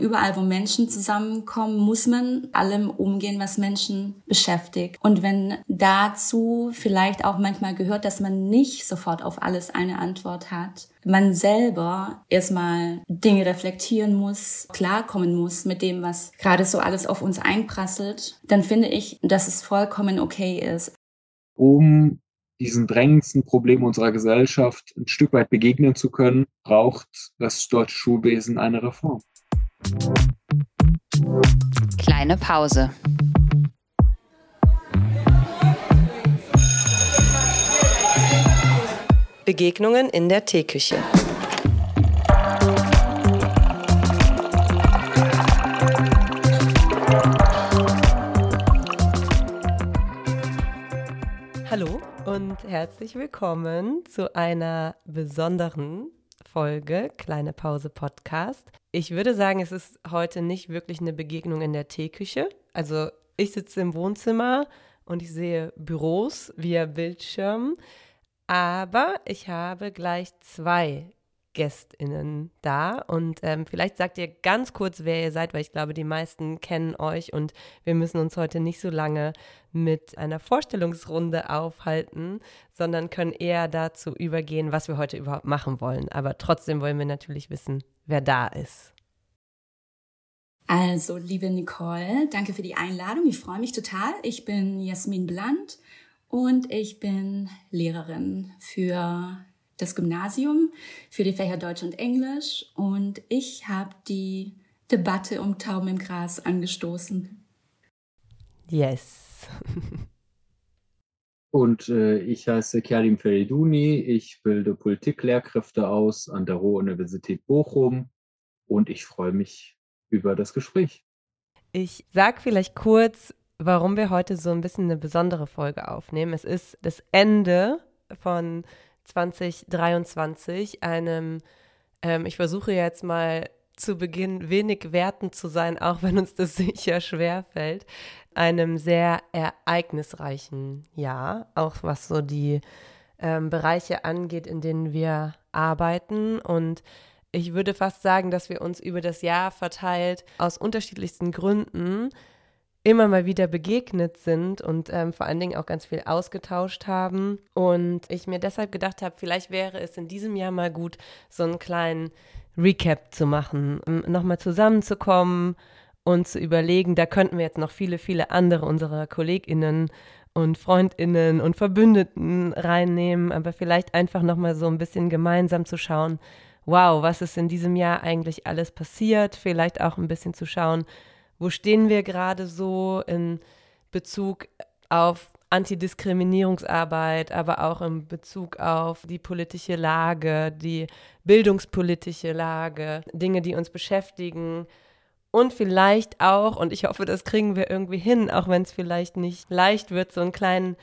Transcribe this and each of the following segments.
Überall, wo Menschen zusammenkommen, muss man allem umgehen, was Menschen beschäftigt. Und wenn dazu vielleicht auch manchmal gehört, dass man nicht sofort auf alles eine Antwort hat, man selber erstmal Dinge reflektieren muss, klarkommen muss mit dem, was gerade so alles auf uns einprasselt, dann finde ich, dass es vollkommen okay ist. Um diesen drängendsten Problem unserer Gesellschaft ein Stück weit begegnen zu können, braucht das deutsche Schulwesen eine Reform. Kleine Pause. Begegnungen in der Teeküche. Hallo und herzlich willkommen zu einer besonderen Folge Kleine Pause Podcast. Ich würde sagen, es ist heute nicht wirklich eine Begegnung in der Teeküche. Also ich sitze im Wohnzimmer und ich sehe Büros via Bildschirm, aber ich habe gleich zwei GästInnen da. Und ähm, vielleicht sagt ihr ganz kurz, wer ihr seid, weil ich glaube, die meisten kennen euch und wir müssen uns heute nicht so lange mit einer Vorstellungsrunde aufhalten, sondern können eher dazu übergehen, was wir heute überhaupt machen wollen. Aber trotzdem wollen wir natürlich wissen, wer da ist. Also, liebe Nicole, danke für die Einladung. Ich freue mich total. Ich bin Jasmin Bland und ich bin Lehrerin für das Gymnasium für die Fächer Deutsch und Englisch und ich habe die Debatte um Tauben im Gras angestoßen. Yes. und äh, ich heiße Kerlim Feriduni, ich bilde Politiklehrkräfte aus an der Ruhr-Universität Bochum und ich freue mich über das Gespräch. Ich sage vielleicht kurz, warum wir heute so ein bisschen eine besondere Folge aufnehmen. Es ist das Ende von 2023, einem, ähm, ich versuche jetzt mal zu Beginn wenig wertend zu sein, auch wenn uns das sicher schwer fällt, einem sehr ereignisreichen Jahr, auch was so die ähm, Bereiche angeht, in denen wir arbeiten. Und ich würde fast sagen, dass wir uns über das Jahr verteilt aus unterschiedlichsten Gründen immer mal wieder begegnet sind und ähm, vor allen Dingen auch ganz viel ausgetauscht haben. Und ich mir deshalb gedacht habe, vielleicht wäre es in diesem Jahr mal gut, so einen kleinen Recap zu machen, um nochmal zusammenzukommen und zu überlegen, da könnten wir jetzt noch viele, viele andere unserer KollegInnen und FreundInnen und Verbündeten reinnehmen, aber vielleicht einfach nochmal so ein bisschen gemeinsam zu schauen, wow, was ist in diesem Jahr eigentlich alles passiert, vielleicht auch ein bisschen zu schauen, wo stehen wir gerade so in Bezug auf Antidiskriminierungsarbeit, aber auch in Bezug auf die politische Lage, die bildungspolitische Lage, Dinge, die uns beschäftigen. Und vielleicht auch, und ich hoffe, das kriegen wir irgendwie hin, auch wenn es vielleicht nicht leicht wird, so einen kleinen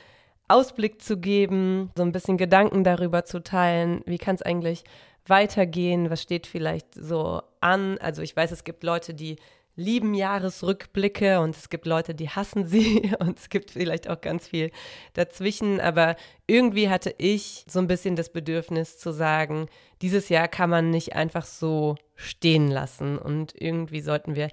Ausblick zu geben, so ein bisschen Gedanken darüber zu teilen, wie kann es eigentlich weitergehen, was steht vielleicht so an. Also ich weiß, es gibt Leute, die lieben Jahresrückblicke und es gibt Leute, die hassen sie und es gibt vielleicht auch ganz viel dazwischen. Aber irgendwie hatte ich so ein bisschen das Bedürfnis zu sagen, dieses Jahr kann man nicht einfach so stehen lassen und irgendwie sollten wir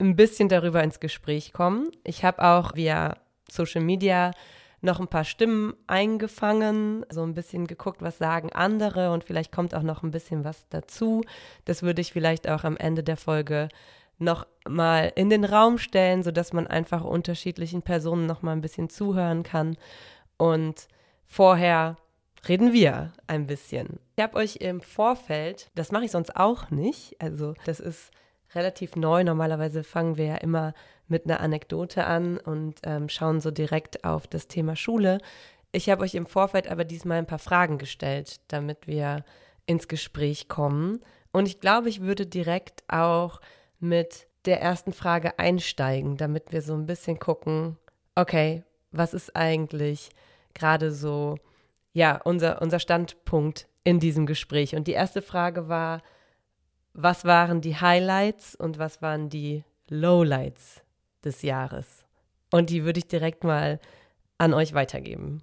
ein bisschen darüber ins Gespräch kommen. Ich habe auch via Social Media noch ein paar Stimmen eingefangen, so ein bisschen geguckt, was sagen andere und vielleicht kommt auch noch ein bisschen was dazu. Das würde ich vielleicht auch am Ende der Folge noch mal in den Raum stellen, sodass man einfach unterschiedlichen Personen noch mal ein bisschen zuhören kann. Und vorher reden wir ein bisschen. Ich habe euch im Vorfeld, das mache ich sonst auch nicht, also das ist relativ neu. Normalerweise fangen wir ja immer mit einer Anekdote an und ähm, schauen so direkt auf das Thema Schule. Ich habe euch im Vorfeld aber diesmal ein paar Fragen gestellt, damit wir ins Gespräch kommen. Und ich glaube, ich würde direkt auch mit der ersten Frage einsteigen, damit wir so ein bisschen gucken, okay, was ist eigentlich gerade so, ja, unser, unser Standpunkt in diesem Gespräch. Und die erste Frage war, was waren die Highlights und was waren die Lowlights des Jahres? Und die würde ich direkt mal an euch weitergeben.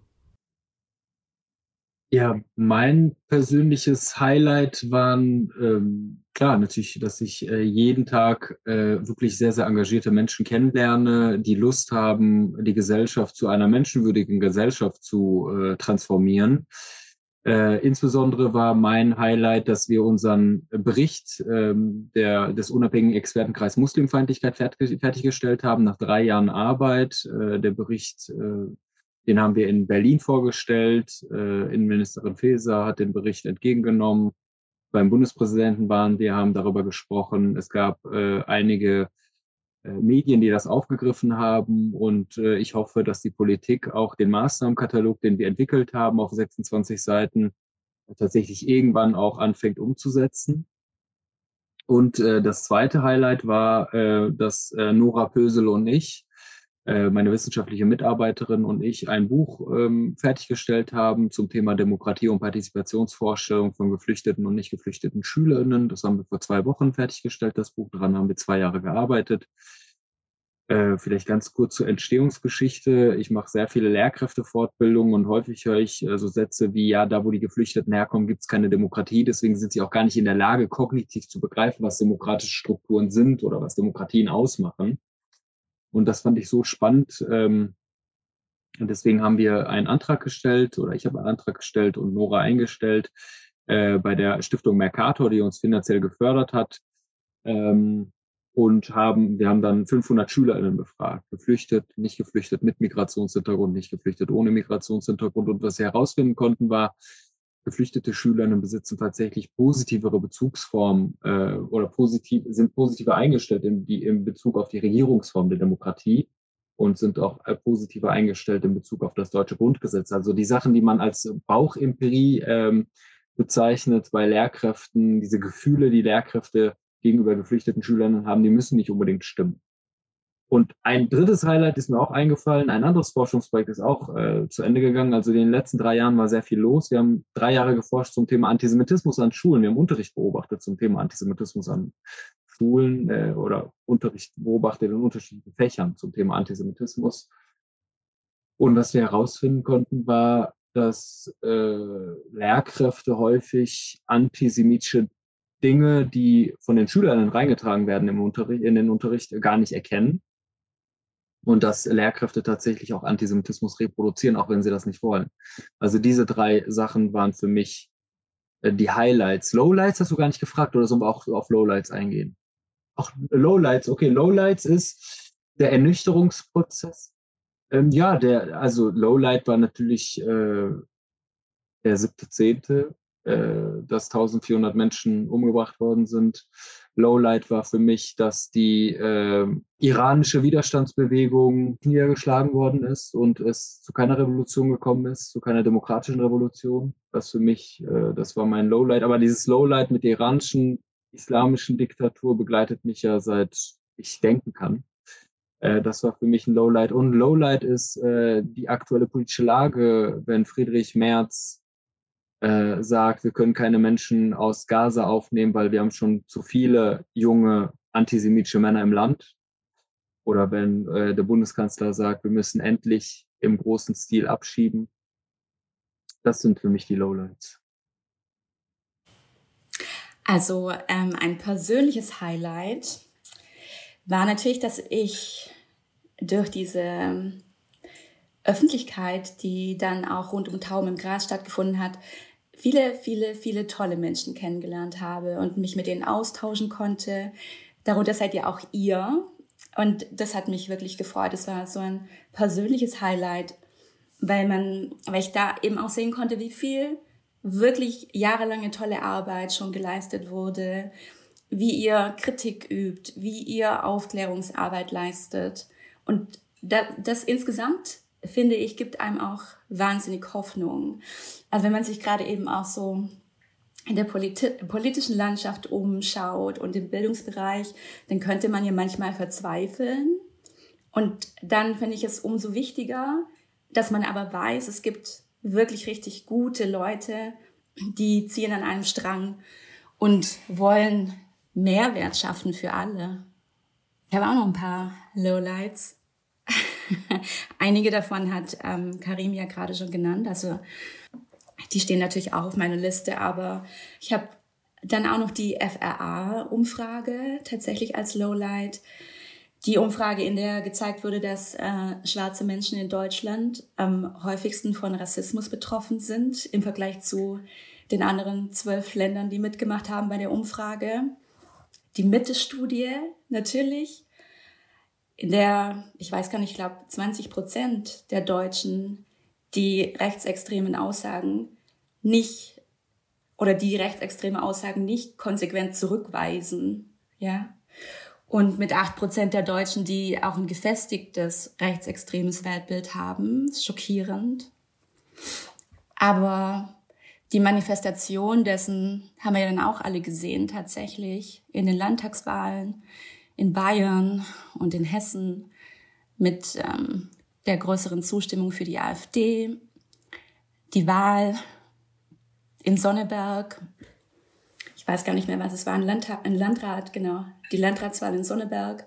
Ja, mein persönliches Highlight waren ähm, klar natürlich, dass ich äh, jeden Tag äh, wirklich sehr, sehr engagierte Menschen kennenlerne, die Lust haben, die Gesellschaft zu einer menschenwürdigen Gesellschaft zu äh, transformieren. Äh, insbesondere war mein Highlight, dass wir unseren Bericht ähm, der, des unabhängigen Expertenkreis Muslimfeindlichkeit fertig, fertiggestellt haben nach drei Jahren Arbeit. Äh, der Bericht äh, den haben wir in Berlin vorgestellt. Äh, Innenministerin Faeser hat den Bericht entgegengenommen. Beim Bundespräsidenten waren wir, haben darüber gesprochen. Es gab äh, einige äh, Medien, die das aufgegriffen haben. Und äh, ich hoffe, dass die Politik auch den Maßnahmenkatalog, den wir entwickelt haben auf 26 Seiten, tatsächlich irgendwann auch anfängt umzusetzen. Und äh, das zweite Highlight war, äh, dass äh, Nora Pösel und ich meine wissenschaftliche Mitarbeiterin und ich ein Buch ähm, fertiggestellt haben zum Thema Demokratie und Partizipationsvorstellung von geflüchteten und nicht geflüchteten Schülerinnen. Das haben wir vor zwei Wochen fertiggestellt, das Buch. Daran haben wir zwei Jahre gearbeitet. Äh, vielleicht ganz kurz zur Entstehungsgeschichte. Ich mache sehr viele Lehrkräftefortbildungen und häufig höre ich äh, so Sätze wie, ja, da wo die Geflüchteten herkommen, gibt es keine Demokratie. Deswegen sind sie auch gar nicht in der Lage, kognitiv zu begreifen, was demokratische Strukturen sind oder was Demokratien ausmachen. Und das fand ich so spannend. Ähm, und deswegen haben wir einen Antrag gestellt oder ich habe einen Antrag gestellt und Nora eingestellt äh, bei der Stiftung Mercator, die uns finanziell gefördert hat. Ähm, und haben, wir haben dann 500 SchülerInnen befragt, geflüchtet, nicht geflüchtet, mit Migrationshintergrund, nicht geflüchtet, ohne Migrationshintergrund. Und was wir herausfinden konnten, war, geflüchtete Schülerinnen besitzen tatsächlich positivere Bezugsformen äh, oder positiv, sind positiver eingestellt in, die, in Bezug auf die Regierungsform der Demokratie und sind auch äh, positiver eingestellt in Bezug auf das deutsche Grundgesetz. Also die Sachen, die man als Bauchempirie ähm, bezeichnet bei Lehrkräften, diese Gefühle, die Lehrkräfte gegenüber geflüchteten Schülern haben, die müssen nicht unbedingt stimmen. Und ein drittes Highlight ist mir auch eingefallen. Ein anderes Forschungsprojekt ist auch äh, zu Ende gegangen. Also in den letzten drei Jahren war sehr viel los. Wir haben drei Jahre geforscht zum Thema Antisemitismus an Schulen. Wir haben Unterricht beobachtet zum Thema Antisemitismus an Schulen äh, oder Unterricht beobachtet in unterschiedlichen Fächern zum Thema Antisemitismus. Und was wir herausfinden konnten, war, dass äh, Lehrkräfte häufig antisemitische Dinge, die von den Schülern reingetragen werden im Unterricht, in den Unterricht, gar nicht erkennen und dass Lehrkräfte tatsächlich auch Antisemitismus reproduzieren, auch wenn sie das nicht wollen. Also diese drei Sachen waren für mich äh, die Highlights. Lowlights hast du gar nicht gefragt oder sollen wir auch auf Lowlights eingehen? Auch Lowlights, okay, Lowlights ist der Ernüchterungsprozess. Ähm, ja, der, also Lowlight war natürlich äh, der siebte, zehnte, äh, dass 1400 Menschen umgebracht worden sind. Lowlight war für mich, dass die äh, iranische Widerstandsbewegung niedergeschlagen worden ist und es zu keiner Revolution gekommen ist, zu keiner demokratischen Revolution. Das für mich, äh, das war mein Lowlight. Aber dieses Lowlight mit der iranischen islamischen Diktatur begleitet mich ja seit ich denken kann. Äh, das war für mich ein Lowlight. Und Lowlight ist äh, die aktuelle politische Lage, wenn Friedrich Merz äh, sagt, wir können keine Menschen aus Gaza aufnehmen, weil wir haben schon zu viele junge antisemitische Männer im Land. Oder wenn äh, der Bundeskanzler sagt, wir müssen endlich im großen Stil abschieben. Das sind für mich die Lowlights. Also ähm, ein persönliches Highlight war natürlich, dass ich durch diese Öffentlichkeit, die dann auch rund um Taum im Gras stattgefunden hat, viele, viele, viele tolle Menschen kennengelernt habe und mich mit denen austauschen konnte. Darunter seid ihr auch ihr. Und das hat mich wirklich gefreut. Es war so ein persönliches Highlight, weil man, weil ich da eben auch sehen konnte, wie viel wirklich jahrelange tolle Arbeit schon geleistet wurde, wie ihr Kritik übt, wie ihr Aufklärungsarbeit leistet. Und das, das insgesamt finde ich, gibt einem auch wahnsinnig Hoffnung. Also wenn man sich gerade eben auch so in der politi politischen Landschaft umschaut und im Bildungsbereich, dann könnte man ja manchmal verzweifeln. Und dann finde ich es umso wichtiger, dass man aber weiß, es gibt wirklich richtig gute Leute, die ziehen an einem Strang und wollen Mehrwert schaffen für alle. Ich habe auch noch ein paar Lowlights. Einige davon hat ähm, Karim ja gerade schon genannt. Also Die stehen natürlich auch auf meiner Liste, aber ich habe dann auch noch die FRA-Umfrage tatsächlich als Lowlight. Die Umfrage, in der gezeigt wurde, dass äh, schwarze Menschen in Deutschland am häufigsten von Rassismus betroffen sind im Vergleich zu den anderen zwölf Ländern, die mitgemacht haben bei der Umfrage. Die Mitte-Studie natürlich, in der, ich weiß gar nicht, ich glaube 20 Prozent der Deutschen die rechtsextremen Aussagen nicht oder die rechtsextreme Aussagen nicht konsequent zurückweisen, ja. Und mit acht Prozent der Deutschen, die auch ein gefestigtes rechtsextremes Weltbild haben, schockierend. Aber die Manifestation dessen haben wir ja dann auch alle gesehen, tatsächlich in den Landtagswahlen in Bayern und in Hessen mit ähm, der größeren Zustimmung für die AfD, die Wahl in Sonneberg, ich weiß gar nicht mehr, was es war, ein, Landtag, ein Landrat, genau, die Landratswahl in Sonneberg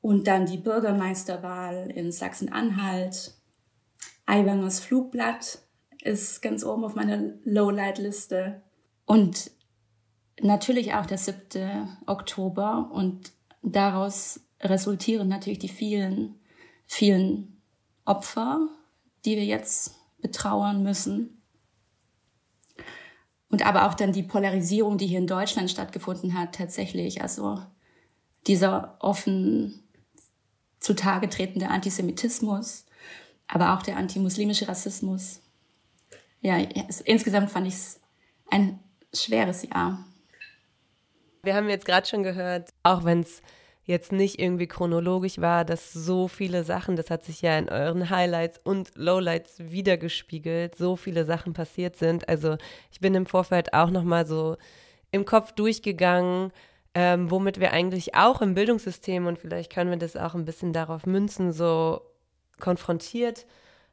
und dann die Bürgermeisterwahl in Sachsen-Anhalt. Aiwangers Flugblatt ist ganz oben auf meiner Lowlight-Liste. Und natürlich auch der 7. Oktober und daraus resultieren natürlich die vielen, vielen Opfer, die wir jetzt betrauern müssen. Und aber auch dann die Polarisierung, die hier in Deutschland stattgefunden hat, tatsächlich. Also dieser offen zutage tretende Antisemitismus, aber auch der antimuslimische Rassismus. Ja, insgesamt fand ich es ein schweres Jahr. Wir haben jetzt gerade schon gehört, auch wenn es jetzt nicht irgendwie chronologisch war, dass so viele Sachen, das hat sich ja in euren Highlights und Lowlights wiedergespiegelt, so viele Sachen passiert sind. Also ich bin im Vorfeld auch nochmal so im Kopf durchgegangen, ähm, womit wir eigentlich auch im Bildungssystem und vielleicht können wir das auch ein bisschen darauf münzen, so konfrontiert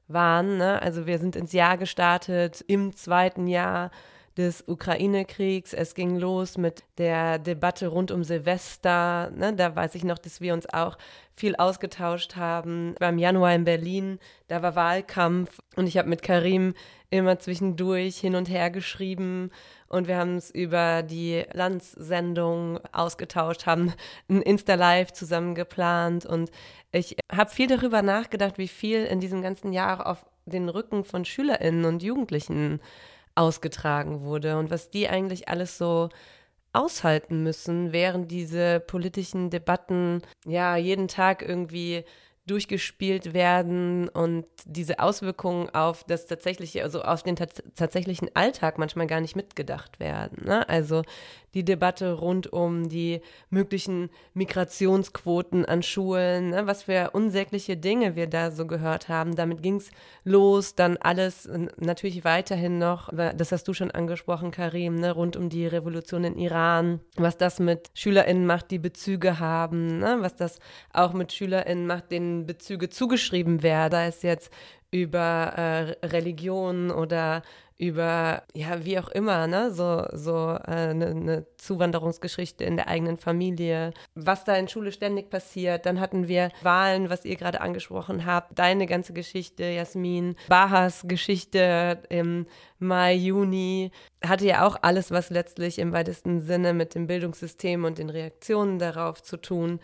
waren. Ne? Also wir sind ins Jahr gestartet im zweiten Jahr des Ukraine-Kriegs. Es ging los mit der Debatte rund um Silvester. Ne? Da weiß ich noch, dass wir uns auch viel ausgetauscht haben. Beim Januar in Berlin, da war Wahlkampf und ich habe mit Karim immer zwischendurch hin und her geschrieben und wir haben es über die Landssendung ausgetauscht, haben ein Insta-Live zusammen geplant und ich habe viel darüber nachgedacht, wie viel in diesem ganzen Jahr auf den Rücken von SchülerInnen und Jugendlichen ausgetragen wurde und was die eigentlich alles so aushalten müssen, während diese politischen Debatten ja jeden Tag irgendwie durchgespielt werden und diese Auswirkungen auf das tatsächliche, also auf den tatsächlichen Alltag manchmal gar nicht mitgedacht werden. Ne? Also die Debatte rund um die möglichen Migrationsquoten an Schulen, ne? was für unsägliche Dinge wir da so gehört haben. Damit ging es los, dann alles natürlich weiterhin noch, das hast du schon angesprochen, Karim, ne? rund um die Revolution in Iran, was das mit SchülerInnen macht, die Bezüge haben, ne? was das auch mit SchülerInnen macht, denen Bezüge zugeschrieben werden. Da ist jetzt über äh, Religion oder über, ja, wie auch immer, ne, so, so eine äh, ne Zuwanderungsgeschichte in der eigenen Familie, was da in Schule ständig passiert. Dann hatten wir Wahlen, was ihr gerade angesprochen habt, deine ganze Geschichte, Jasmin, Bahas Geschichte im Mai, Juni, hatte ja auch alles, was letztlich im weitesten Sinne mit dem Bildungssystem und den Reaktionen darauf zu tun.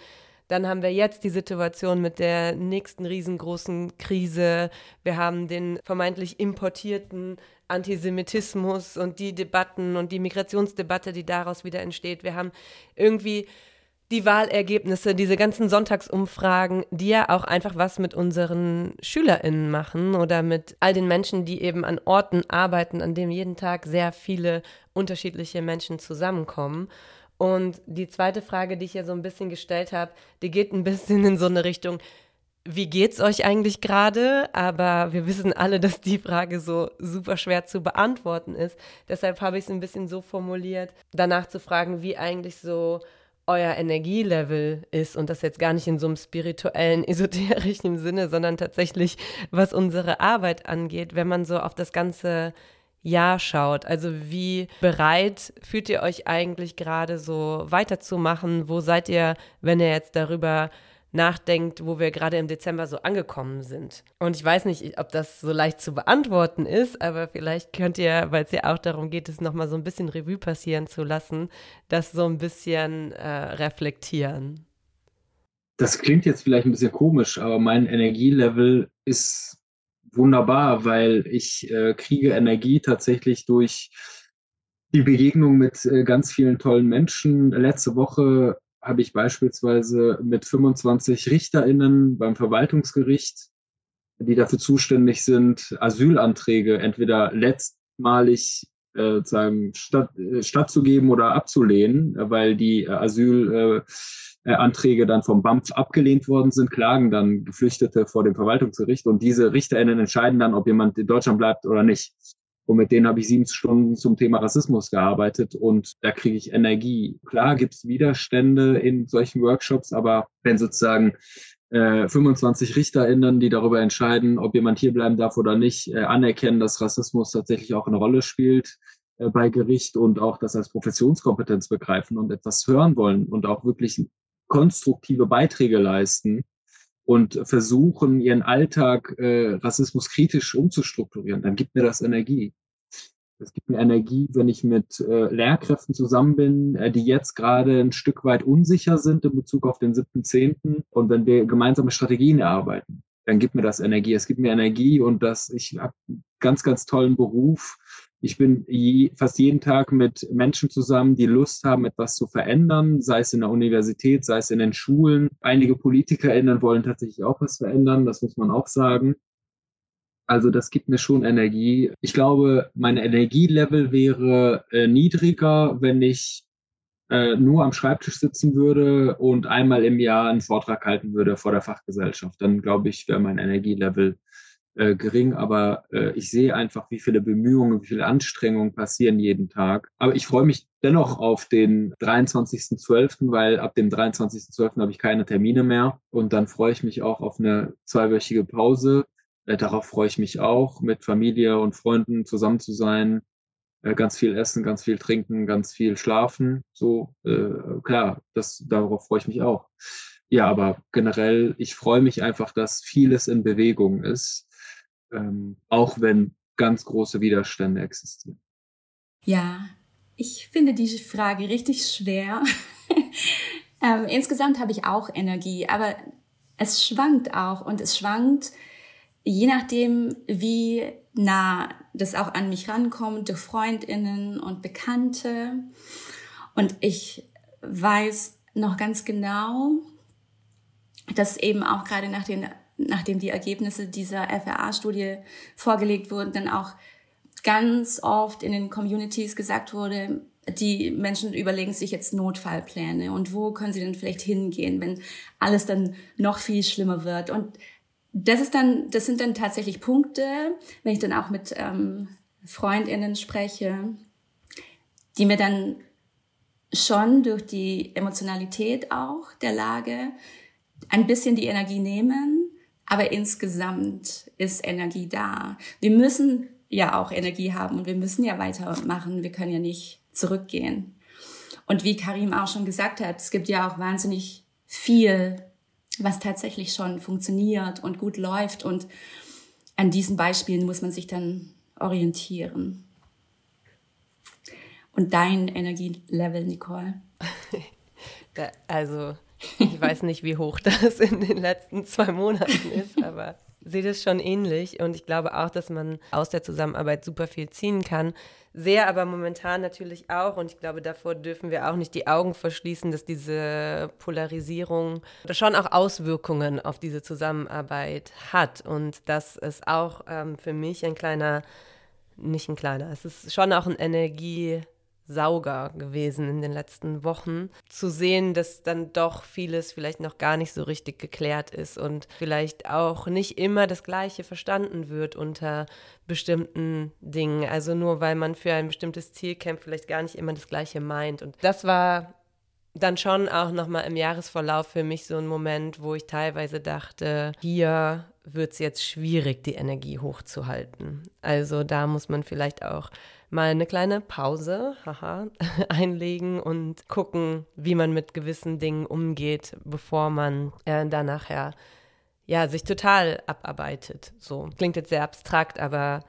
Dann haben wir jetzt die Situation mit der nächsten riesengroßen Krise. Wir haben den vermeintlich importierten Antisemitismus und die Debatten und die Migrationsdebatte, die daraus wieder entsteht. Wir haben irgendwie die Wahlergebnisse, diese ganzen Sonntagsumfragen, die ja auch einfach was mit unseren SchülerInnen machen oder mit all den Menschen, die eben an Orten arbeiten, an denen jeden Tag sehr viele unterschiedliche Menschen zusammenkommen. Und die zweite Frage, die ich ja so ein bisschen gestellt habe, die geht ein bisschen in so eine Richtung, wie geht's euch eigentlich gerade? Aber wir wissen alle, dass die Frage so super schwer zu beantworten ist. Deshalb habe ich es ein bisschen so formuliert, danach zu fragen, wie eigentlich so euer Energielevel ist und das jetzt gar nicht in so einem spirituellen, esoterischen Sinne, sondern tatsächlich, was unsere Arbeit angeht, wenn man so auf das ganze Jahr schaut. Also wie bereit fühlt ihr euch eigentlich gerade so weiterzumachen? Wo seid ihr, wenn ihr jetzt darüber nachdenkt, wo wir gerade im Dezember so angekommen sind. Und ich weiß nicht, ob das so leicht zu beantworten ist, aber vielleicht könnt ihr, weil es ja auch darum geht, es nochmal so ein bisschen Revue passieren zu lassen, das so ein bisschen äh, reflektieren. Das klingt jetzt vielleicht ein bisschen komisch, aber mein Energielevel ist wunderbar, weil ich äh, kriege Energie tatsächlich durch die Begegnung mit äh, ganz vielen tollen Menschen. Letzte Woche habe ich beispielsweise mit 25 RichterInnen beim Verwaltungsgericht, die dafür zuständig sind, Asylanträge entweder letztmalig äh, sagen, statt, äh, stattzugeben oder abzulehnen, weil die äh, Asylanträge dann vom BAMF abgelehnt worden sind, klagen dann Geflüchtete vor dem Verwaltungsgericht und diese RichterInnen entscheiden dann, ob jemand in Deutschland bleibt oder nicht. Und mit denen habe ich sieben Stunden zum Thema Rassismus gearbeitet und da kriege ich Energie. Klar gibt es Widerstände in solchen Workshops, aber wenn sozusagen äh, 25 RichterInnen, die darüber entscheiden, ob jemand hier bleiben darf oder nicht, äh, anerkennen, dass Rassismus tatsächlich auch eine Rolle spielt äh, bei Gericht und auch das als Professionskompetenz begreifen und etwas hören wollen und auch wirklich konstruktive Beiträge leisten, und versuchen, ihren Alltag äh, rassismuskritisch umzustrukturieren, dann gibt mir das Energie. Es gibt mir Energie, wenn ich mit äh, Lehrkräften zusammen bin, äh, die jetzt gerade ein Stück weit unsicher sind in Bezug auf den 7.10. und wenn wir gemeinsame Strategien erarbeiten, dann gibt mir das Energie. Es gibt mir Energie und das, ich habe einen ganz, ganz tollen Beruf, ich bin je, fast jeden Tag mit Menschen zusammen, die Lust haben, etwas zu verändern, sei es in der Universität, sei es in den Schulen. Einige PolitikerInnen wollen tatsächlich auch was verändern, das muss man auch sagen. Also das gibt mir schon Energie. Ich glaube, mein Energielevel wäre äh, niedriger, wenn ich äh, nur am Schreibtisch sitzen würde und einmal im Jahr einen Vortrag halten würde vor der Fachgesellschaft. Dann glaube ich, wäre mein Energielevel äh, gering, aber äh, ich sehe einfach, wie viele Bemühungen, wie viele Anstrengungen passieren jeden Tag. Aber ich freue mich dennoch auf den 23.12., weil ab dem 23.12. habe ich keine Termine mehr und dann freue ich mich auch auf eine zweiwöchige Pause. Äh, darauf freue ich mich auch, mit Familie und Freunden zusammen zu sein, äh, ganz viel essen, ganz viel trinken, ganz viel schlafen. So, äh, klar, das, darauf freue ich mich auch. Ja, aber generell, ich freue mich einfach, dass vieles in Bewegung ist ähm, auch wenn ganz große Widerstände existieren. Ja, ich finde diese Frage richtig schwer. ähm, insgesamt habe ich auch Energie, aber es schwankt auch und es schwankt je nachdem, wie nah das auch an mich rankommt, durch Freundinnen und Bekannte. Und ich weiß noch ganz genau, dass eben auch gerade nach den nachdem die Ergebnisse dieser FRA-Studie vorgelegt wurden, dann auch ganz oft in den Communities gesagt wurde, die Menschen überlegen sich jetzt Notfallpläne und wo können sie denn vielleicht hingehen, wenn alles dann noch viel schlimmer wird. Und das ist dann, das sind dann tatsächlich Punkte, wenn ich dann auch mit ähm, Freundinnen spreche, die mir dann schon durch die Emotionalität auch der Lage ein bisschen die Energie nehmen aber insgesamt ist Energie da. Wir müssen ja auch Energie haben und wir müssen ja weitermachen. Wir können ja nicht zurückgehen. Und wie Karim auch schon gesagt hat, es gibt ja auch wahnsinnig viel, was tatsächlich schon funktioniert und gut läuft. Und an diesen Beispielen muss man sich dann orientieren. Und dein Energielevel, Nicole? also ich weiß nicht, wie hoch das in den letzten zwei Monaten ist, aber sehe das schon ähnlich. Und ich glaube auch, dass man aus der Zusammenarbeit super viel ziehen kann. Sehr aber momentan natürlich auch, und ich glaube, davor dürfen wir auch nicht die Augen verschließen, dass diese Polarisierung schon auch Auswirkungen auf diese Zusammenarbeit hat. Und dass es auch ähm, für mich ein kleiner, nicht ein kleiner, es ist schon auch ein Energie- Sauger gewesen in den letzten Wochen, zu sehen, dass dann doch vieles vielleicht noch gar nicht so richtig geklärt ist und vielleicht auch nicht immer das Gleiche verstanden wird unter bestimmten Dingen. Also nur weil man für ein bestimmtes Ziel kämpft, vielleicht gar nicht immer das Gleiche meint. Und das war dann schon auch nochmal im Jahresverlauf für mich so ein Moment, wo ich teilweise dachte, hier wird es jetzt schwierig, die Energie hochzuhalten. Also da muss man vielleicht auch mal eine kleine Pause haha, einlegen und gucken, wie man mit gewissen Dingen umgeht, bevor man äh, dann nachher ja, sich total abarbeitet. So klingt jetzt sehr abstrakt, aber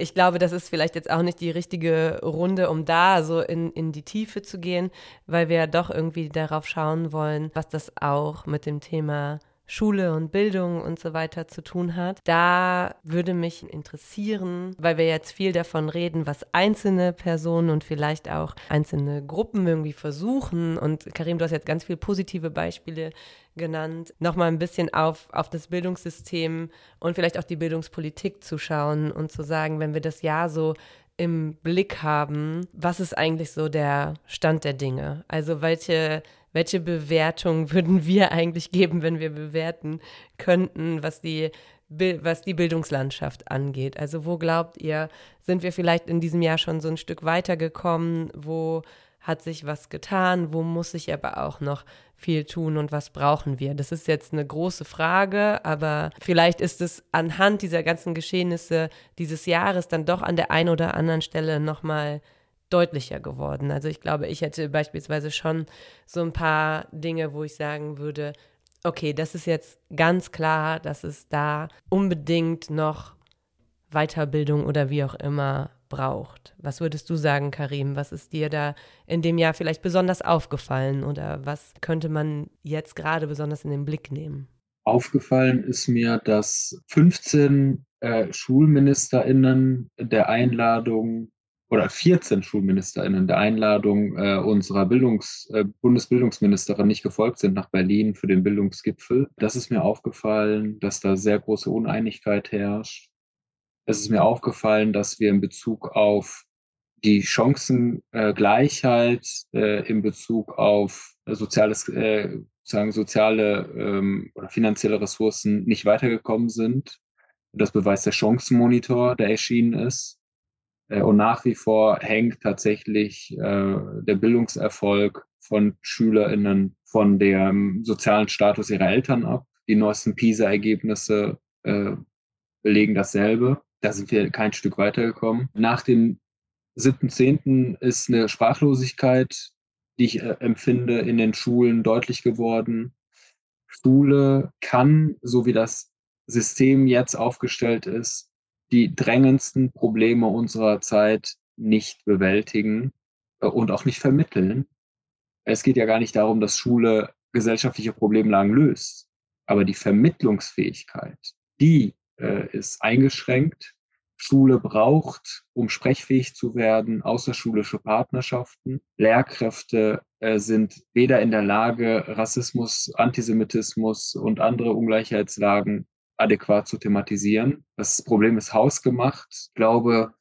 ich glaube, das ist vielleicht jetzt auch nicht die richtige Runde, um da so in, in die Tiefe zu gehen, weil wir ja doch irgendwie darauf schauen wollen, was das auch mit dem Thema Schule und Bildung und so weiter zu tun hat. Da würde mich interessieren, weil wir jetzt viel davon reden, was einzelne Personen und vielleicht auch einzelne Gruppen irgendwie versuchen. Und Karim, du hast jetzt ganz viele positive Beispiele genannt, nochmal ein bisschen auf, auf das Bildungssystem und vielleicht auch die Bildungspolitik zu schauen und zu sagen, wenn wir das Jahr so im Blick haben, was ist eigentlich so der Stand der Dinge? Also welche welche Bewertung würden wir eigentlich geben, wenn wir bewerten könnten, was die, was die Bildungslandschaft angeht? Also wo glaubt ihr, sind wir vielleicht in diesem Jahr schon so ein Stück weitergekommen? Wo hat sich was getan? Wo muss sich aber auch noch viel tun und was brauchen wir? Das ist jetzt eine große Frage, aber vielleicht ist es anhand dieser ganzen Geschehnisse dieses Jahres dann doch an der einen oder anderen Stelle nochmal deutlicher geworden. Also ich glaube, ich hätte beispielsweise schon so ein paar Dinge, wo ich sagen würde, okay, das ist jetzt ganz klar, dass es da unbedingt noch Weiterbildung oder wie auch immer braucht. Was würdest du sagen, Karim? Was ist dir da in dem Jahr vielleicht besonders aufgefallen oder was könnte man jetzt gerade besonders in den Blick nehmen? Aufgefallen ist mir, dass 15 äh, SchulministerInnen der Einladung oder 14 SchulministerInnen der Einladung äh, unserer Bildungs, äh, Bundesbildungsministerin nicht gefolgt sind nach Berlin für den Bildungsgipfel. Das ist mir aufgefallen, dass da sehr große Uneinigkeit herrscht. Es ist mir aufgefallen, dass wir in Bezug auf die Chancengleichheit, äh, in Bezug auf soziales, äh, sagen soziale ähm, oder finanzielle Ressourcen nicht weitergekommen sind. Das beweist der Chancenmonitor, der erschienen ist äh, und nach wie vor hängt tatsächlich äh, der Bildungserfolg von SchülerInnen von dem sozialen Status ihrer Eltern ab. Die neuesten PISA-Ergebnisse äh, belegen dasselbe. Da sind wir kein Stück weitergekommen. Nach dem 7.10. ist eine Sprachlosigkeit, die ich äh, empfinde, in den Schulen deutlich geworden. Schule kann, so wie das System jetzt aufgestellt ist, die drängendsten Probleme unserer Zeit nicht bewältigen äh, und auch nicht vermitteln. Es geht ja gar nicht darum, dass Schule gesellschaftliche Problemlagen löst, aber die Vermittlungsfähigkeit, die äh, ist eingeschränkt. Schule braucht, um sprechfähig zu werden, außerschulische Partnerschaften. Lehrkräfte äh, sind weder in der Lage, Rassismus, Antisemitismus und andere Ungleichheitslagen adäquat zu thematisieren. Das Problem ist hausgemacht. Ich glaube,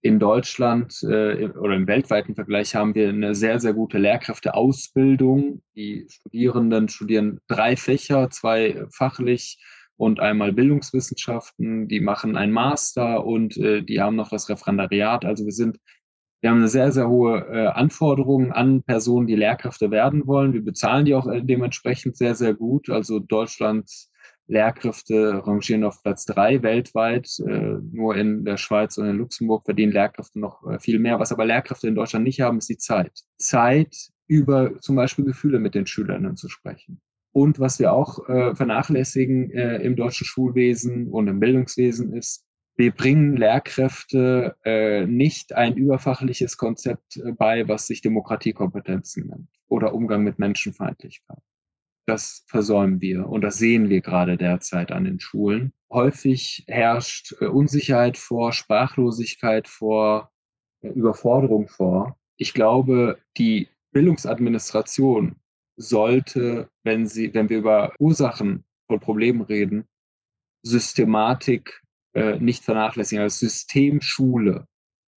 in Deutschland äh, oder im weltweiten Vergleich haben wir eine sehr, sehr gute Lehrkräfteausbildung. Die Studierenden studieren drei Fächer, zwei fachlich und einmal Bildungswissenschaften. Die machen einen Master und äh, die haben noch das Referendariat. Also wir sind, wir haben eine sehr, sehr hohe äh, Anforderung an Personen, die Lehrkräfte werden wollen. Wir bezahlen die auch äh, dementsprechend sehr, sehr gut. Also Deutschland Lehrkräfte rangieren auf Platz drei weltweit. Äh, nur in der Schweiz und in Luxemburg verdienen Lehrkräfte noch äh, viel mehr. Was aber Lehrkräfte in Deutschland nicht haben, ist die Zeit. Zeit, über zum Beispiel Gefühle mit den Schülerinnen zu sprechen. Und was wir auch äh, vernachlässigen äh, im deutschen Schulwesen und im Bildungswesen ist, wir bringen Lehrkräfte äh, nicht ein überfachliches Konzept äh, bei, was sich Demokratiekompetenzen nennt oder Umgang mit Menschenfeindlichkeit das versäumen wir und das sehen wir gerade derzeit an den Schulen. Häufig herrscht äh, Unsicherheit vor, Sprachlosigkeit vor, äh, Überforderung vor. Ich glaube, die Bildungsadministration sollte, wenn sie, wenn wir über Ursachen von Problemen reden, Systematik äh, nicht vernachlässigen, also Systemschule.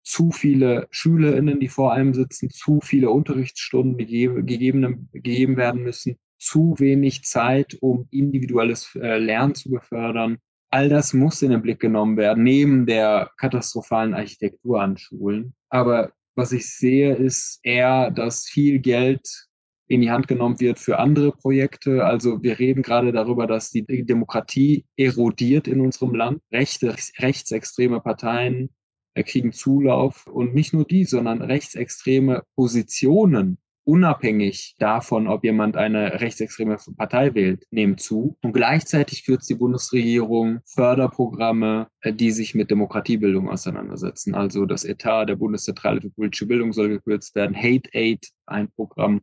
Zu viele SchülerInnen, die vor einem sitzen, zu viele Unterrichtsstunden, die gegeben, gegeben werden müssen, zu wenig Zeit, um individuelles äh, Lernen zu befördern. All das muss in den Blick genommen werden, neben der katastrophalen Architektur an Schulen. Aber was ich sehe, ist eher, dass viel Geld in die Hand genommen wird für andere Projekte. Also wir reden gerade darüber, dass die Demokratie erodiert in unserem Land. Rechte, rechtsextreme Parteien kriegen Zulauf und nicht nur die, sondern rechtsextreme Positionen unabhängig davon, ob jemand eine rechtsextreme Partei wählt, nehmen zu. Und gleichzeitig kürzt die Bundesregierung Förderprogramme, äh, die sich mit Demokratiebildung auseinandersetzen. Also das Etat der Bundeszentrale für politische Bildung soll gekürzt werden. Hate Aid, ein Programm, äh,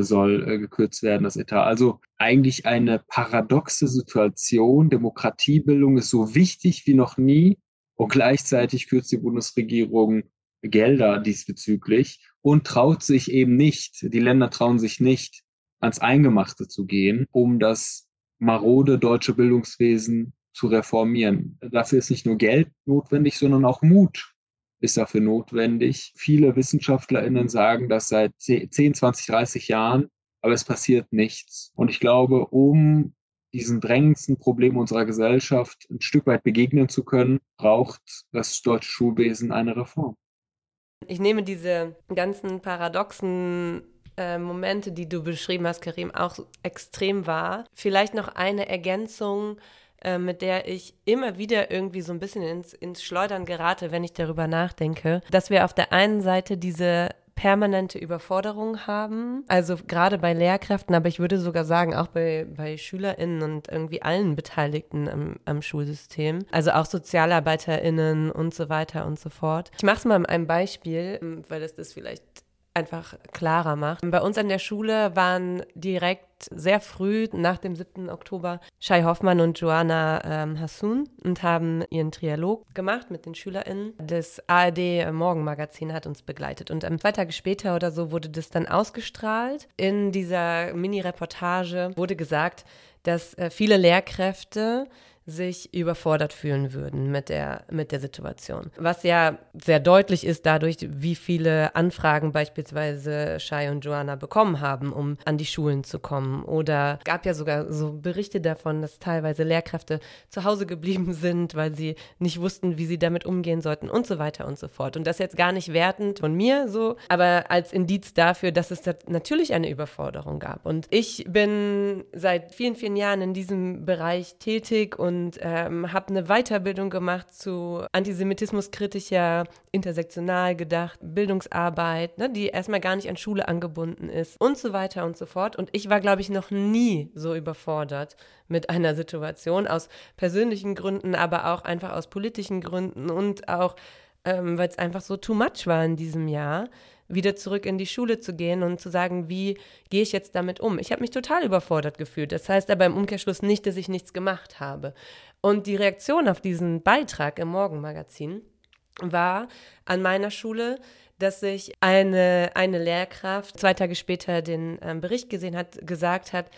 soll äh, gekürzt werden, das Etat. Also eigentlich eine paradoxe Situation. Demokratiebildung ist so wichtig wie noch nie und gleichzeitig kürzt die Bundesregierung Gelder diesbezüglich und traut sich eben nicht, die Länder trauen sich nicht, ans Eingemachte zu gehen, um das marode deutsche Bildungswesen zu reformieren. Dafür ist nicht nur Geld notwendig, sondern auch Mut ist dafür notwendig. Viele WissenschaftlerInnen sagen das seit 10, 20, 30 Jahren, aber es passiert nichts. Und ich glaube, um diesen drängendsten Problem unserer Gesellschaft ein Stück weit begegnen zu können, braucht das deutsche Schulwesen eine Reform. Ich nehme diese ganzen paradoxen äh, Momente, die du beschrieben hast, Karim, auch extrem wahr. Vielleicht noch eine Ergänzung, äh, mit der ich immer wieder irgendwie so ein bisschen ins, ins Schleudern gerate, wenn ich darüber nachdenke, dass wir auf der einen Seite diese permanente Überforderung haben. Also gerade bei Lehrkräften, aber ich würde sogar sagen, auch bei, bei SchülerInnen und irgendwie allen Beteiligten am, am Schulsystem. Also auch SozialarbeiterInnen und so weiter und so fort. Ich mache es mal mit einem Beispiel, weil es das vielleicht einfach klarer macht. Bei uns an der Schule waren direkt sehr früh nach dem 7. Oktober Shai Hoffmann und Joanna ähm, Hassoun und haben ihren Trialog gemacht mit den SchülerInnen. Das ARD Morgenmagazin hat uns begleitet und ähm, zwei Tage später oder so wurde das dann ausgestrahlt. In dieser Mini-Reportage wurde gesagt, dass äh, viele Lehrkräfte sich überfordert fühlen würden mit der, mit der Situation. Was ja sehr deutlich ist dadurch, wie viele Anfragen beispielsweise Shai und Joanna bekommen haben, um an die Schulen zu kommen. Oder gab ja sogar so Berichte davon, dass teilweise Lehrkräfte zu Hause geblieben sind, weil sie nicht wussten, wie sie damit umgehen sollten und so weiter und so fort. Und das jetzt gar nicht wertend von mir so, aber als Indiz dafür, dass es da natürlich eine Überforderung gab. Und ich bin seit vielen, vielen Jahren in diesem Bereich tätig und und ähm, habe eine Weiterbildung gemacht zu antisemitismuskritischer, intersektional gedacht, Bildungsarbeit, ne, die erstmal gar nicht an Schule angebunden ist und so weiter und so fort. Und ich war, glaube ich, noch nie so überfordert mit einer Situation aus persönlichen Gründen, aber auch einfach aus politischen Gründen und auch, ähm, weil es einfach so too much war in diesem Jahr wieder zurück in die Schule zu gehen und zu sagen, wie gehe ich jetzt damit um? Ich habe mich total überfordert gefühlt. Das heißt aber im Umkehrschluss nicht, dass ich nichts gemacht habe. Und die Reaktion auf diesen Beitrag im Morgenmagazin war an meiner Schule, dass sich eine, eine Lehrkraft zwei Tage später den ähm, Bericht gesehen hat, gesagt hat,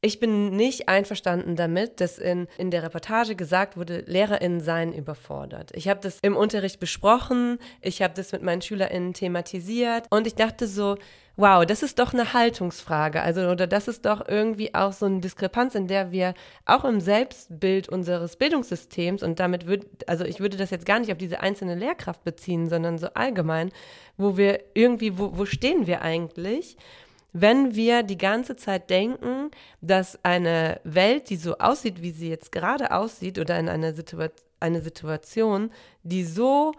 ich bin nicht einverstanden damit, dass in, in der Reportage gesagt wurde, LehrerInnen seien überfordert. Ich habe das im Unterricht besprochen, ich habe das mit meinen SchülerInnen thematisiert und ich dachte so, wow, das ist doch eine Haltungsfrage. Also, oder das ist doch irgendwie auch so eine Diskrepanz, in der wir auch im Selbstbild unseres Bildungssystems und damit würde, also ich würde das jetzt gar nicht auf diese einzelne Lehrkraft beziehen, sondern so allgemein, wo wir irgendwie, wo, wo stehen wir eigentlich? Wenn wir die ganze Zeit denken, dass eine Welt, die so aussieht, wie sie jetzt gerade aussieht, oder in einer Situa eine Situation, die so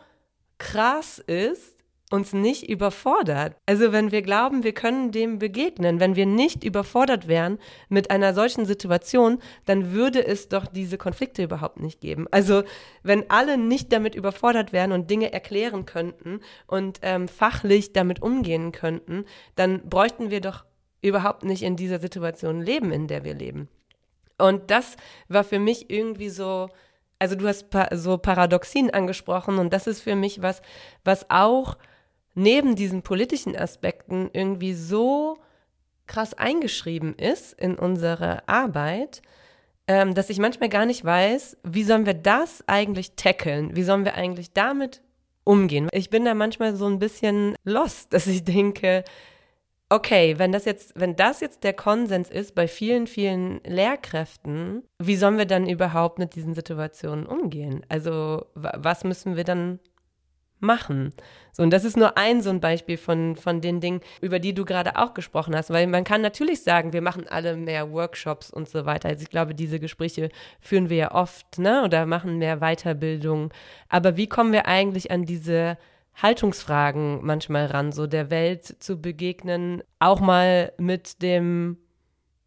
krass ist, uns nicht überfordert. Also wenn wir glauben, wir können dem begegnen, wenn wir nicht überfordert wären mit einer solchen Situation, dann würde es doch diese Konflikte überhaupt nicht geben. Also wenn alle nicht damit überfordert wären und Dinge erklären könnten und ähm, fachlich damit umgehen könnten, dann bräuchten wir doch überhaupt nicht in dieser Situation leben, in der wir leben. Und das war für mich irgendwie so, also du hast so Paradoxien angesprochen und das ist für mich was, was auch neben diesen politischen Aspekten irgendwie so krass eingeschrieben ist in unsere Arbeit, ähm, dass ich manchmal gar nicht weiß, wie sollen wir das eigentlich tackeln? Wie sollen wir eigentlich damit umgehen? Ich bin da manchmal so ein bisschen lost, dass ich denke, okay, wenn das jetzt, wenn das jetzt der Konsens ist bei vielen, vielen Lehrkräften, wie sollen wir dann überhaupt mit diesen Situationen umgehen? Also was müssen wir dann machen. So, und das ist nur ein so ein Beispiel von, von den Dingen, über die du gerade auch gesprochen hast, weil man kann natürlich sagen, wir machen alle mehr Workshops und so weiter. Also ich glaube, diese Gespräche führen wir ja oft, ne, oder machen mehr Weiterbildung. Aber wie kommen wir eigentlich an diese Haltungsfragen manchmal ran, so der Welt zu begegnen, auch mal mit dem,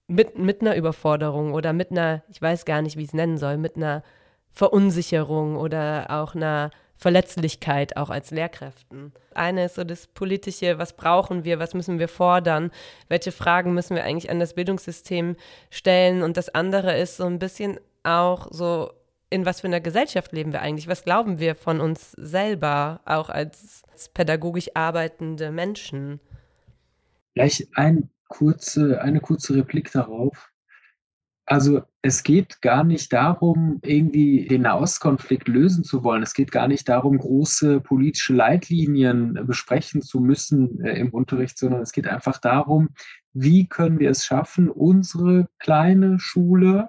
mit, mit einer Überforderung oder mit einer, ich weiß gar nicht, wie ich es nennen soll, mit einer Verunsicherung oder auch einer Verletzlichkeit auch als Lehrkräften. Eine ist so das Politische, was brauchen wir, was müssen wir fordern, welche Fragen müssen wir eigentlich an das Bildungssystem stellen und das andere ist so ein bisschen auch so, in was für einer Gesellschaft leben wir eigentlich, was glauben wir von uns selber, auch als, als pädagogisch arbeitende Menschen. Vielleicht ein kurze, eine kurze Replik darauf. Also es geht gar nicht darum, irgendwie den Nahostkonflikt lösen zu wollen. Es geht gar nicht darum, große politische Leitlinien besprechen zu müssen äh, im Unterricht, sondern es geht einfach darum, wie können wir es schaffen, unsere kleine Schule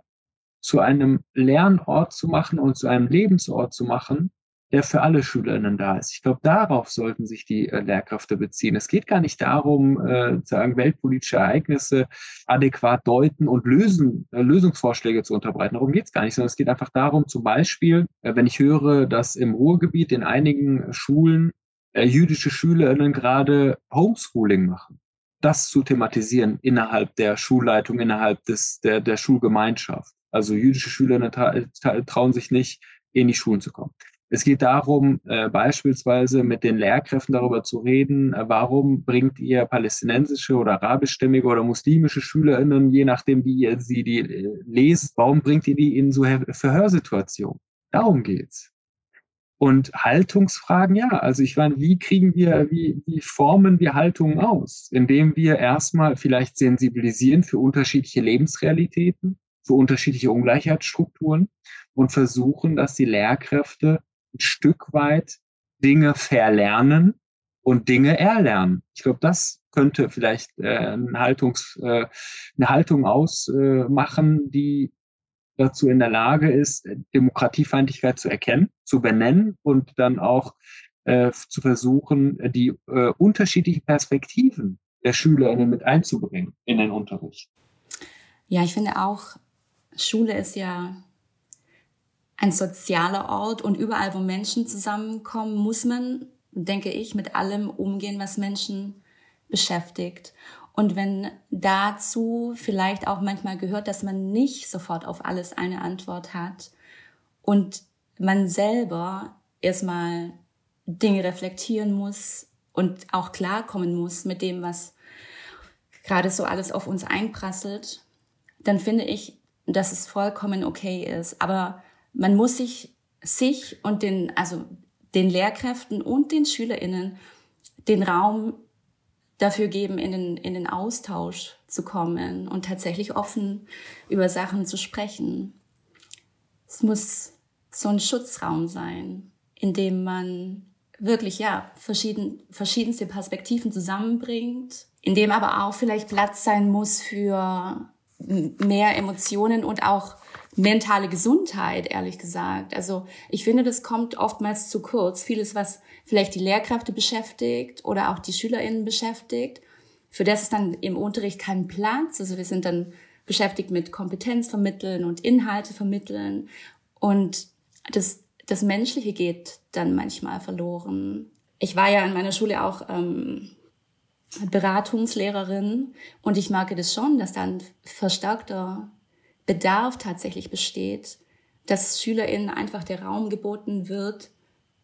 zu einem Lernort zu machen und zu einem Lebensort zu machen, der für alle Schülerinnen da ist. Ich glaube, darauf sollten sich die äh, Lehrkräfte beziehen. Es geht gar nicht darum, äh, sagen, weltpolitische Ereignisse adäquat deuten und lösen, äh, Lösungsvorschläge zu unterbreiten. Darum geht es gar nicht, sondern es geht einfach darum, zum Beispiel, äh, wenn ich höre, dass im Ruhrgebiet in einigen Schulen äh, jüdische Schülerinnen gerade Homeschooling machen das zu thematisieren innerhalb der Schulleitung, innerhalb des, der, der Schulgemeinschaft. Also jüdische Schülerinnen trauen sich nicht, in die Schulen zu kommen. Es geht darum, äh, beispielsweise mit den Lehrkräften darüber zu reden, äh, warum bringt ihr palästinensische oder arabischstämmige oder muslimische SchülerInnen, je nachdem, wie ihr sie die äh, lest, warum bringt ihr die in so Verhörsituationen? Darum geht's. Und Haltungsfragen, ja, also ich meine, wie kriegen wir, wie, wie formen wir Haltungen aus? Indem wir erstmal vielleicht sensibilisieren für unterschiedliche Lebensrealitäten, für unterschiedliche Ungleichheitsstrukturen und versuchen, dass die Lehrkräfte ein Stück weit Dinge verlernen und Dinge erlernen. Ich glaube, das könnte vielleicht äh, eine, Haltungs, äh, eine Haltung ausmachen, äh, die dazu in der Lage ist, Demokratiefeindlichkeit zu erkennen, zu benennen und dann auch äh, zu versuchen, die äh, unterschiedlichen Perspektiven der Schülerinnen mit einzubringen in den Unterricht. Ja, ich finde auch, Schule ist ja ein sozialer Ort und überall, wo Menschen zusammenkommen, muss man, denke ich, mit allem umgehen, was Menschen beschäftigt. Und wenn dazu vielleicht auch manchmal gehört, dass man nicht sofort auf alles eine Antwort hat und man selber erstmal Dinge reflektieren muss und auch klarkommen muss mit dem, was gerade so alles auf uns einprasselt, dann finde ich, dass es vollkommen okay ist. Aber man muss sich, sich und den, also den Lehrkräften und den SchülerInnen den Raum dafür geben, in den, in den Austausch zu kommen und tatsächlich offen über Sachen zu sprechen. Es muss so ein Schutzraum sein, in dem man wirklich, ja, verschieden, verschiedenste Perspektiven zusammenbringt, in dem aber auch vielleicht Platz sein muss für mehr Emotionen und auch mentale Gesundheit, ehrlich gesagt. Also ich finde, das kommt oftmals zu kurz. Vieles, was vielleicht die Lehrkräfte beschäftigt oder auch die SchülerInnen beschäftigt, für das ist dann im Unterricht kein Platz. Also wir sind dann beschäftigt mit Kompetenz vermitteln und Inhalte vermitteln. Und das, das Menschliche geht dann manchmal verloren. Ich war ja in meiner Schule auch ähm, Beratungslehrerin und ich merke das schon, dass dann verstärkter Bedarf tatsächlich besteht, dass SchülerInnen einfach der Raum geboten wird,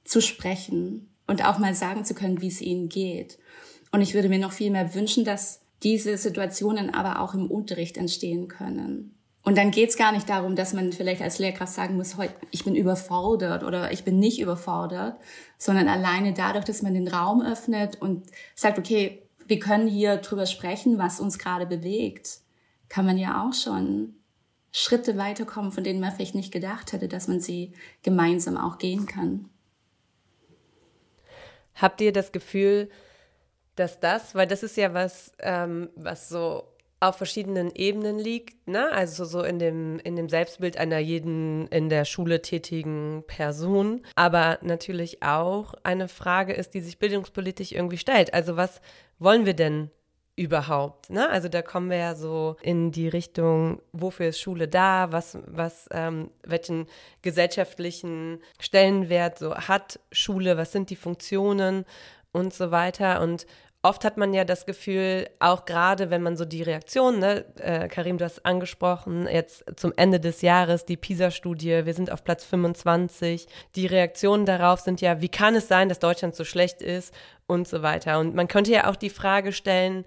zu sprechen und auch mal sagen zu können, wie es ihnen geht. Und ich würde mir noch viel mehr wünschen, dass diese Situationen aber auch im Unterricht entstehen können. Und dann geht es gar nicht darum, dass man vielleicht als Lehrkraft sagen muss, ich bin überfordert oder ich bin nicht überfordert, sondern alleine dadurch, dass man den Raum öffnet und sagt, okay, wir können hier drüber sprechen, was uns gerade bewegt, kann man ja auch schon Schritte weiterkommen, von denen man vielleicht nicht gedacht hätte, dass man sie gemeinsam auch gehen kann. Habt ihr das Gefühl, dass das, weil das ist ja was, ähm, was so auf verschiedenen Ebenen liegt, ne? Also so in dem, in dem Selbstbild einer jeden in der Schule tätigen Person, aber natürlich auch eine Frage ist, die sich bildungspolitisch irgendwie stellt. Also was wollen wir denn überhaupt? Ne? Also da kommen wir ja so in die Richtung, wofür ist Schule da, was, was, ähm, welchen gesellschaftlichen Stellenwert so hat Schule, was sind die Funktionen und so weiter. Und oft hat man ja das Gefühl, auch gerade wenn man so die Reaktionen, ne, äh, Karim, du hast angesprochen, jetzt zum Ende des Jahres, die PISA-Studie, wir sind auf Platz 25, die Reaktionen darauf sind ja, wie kann es sein, dass Deutschland so schlecht ist und so weiter. Und man könnte ja auch die Frage stellen,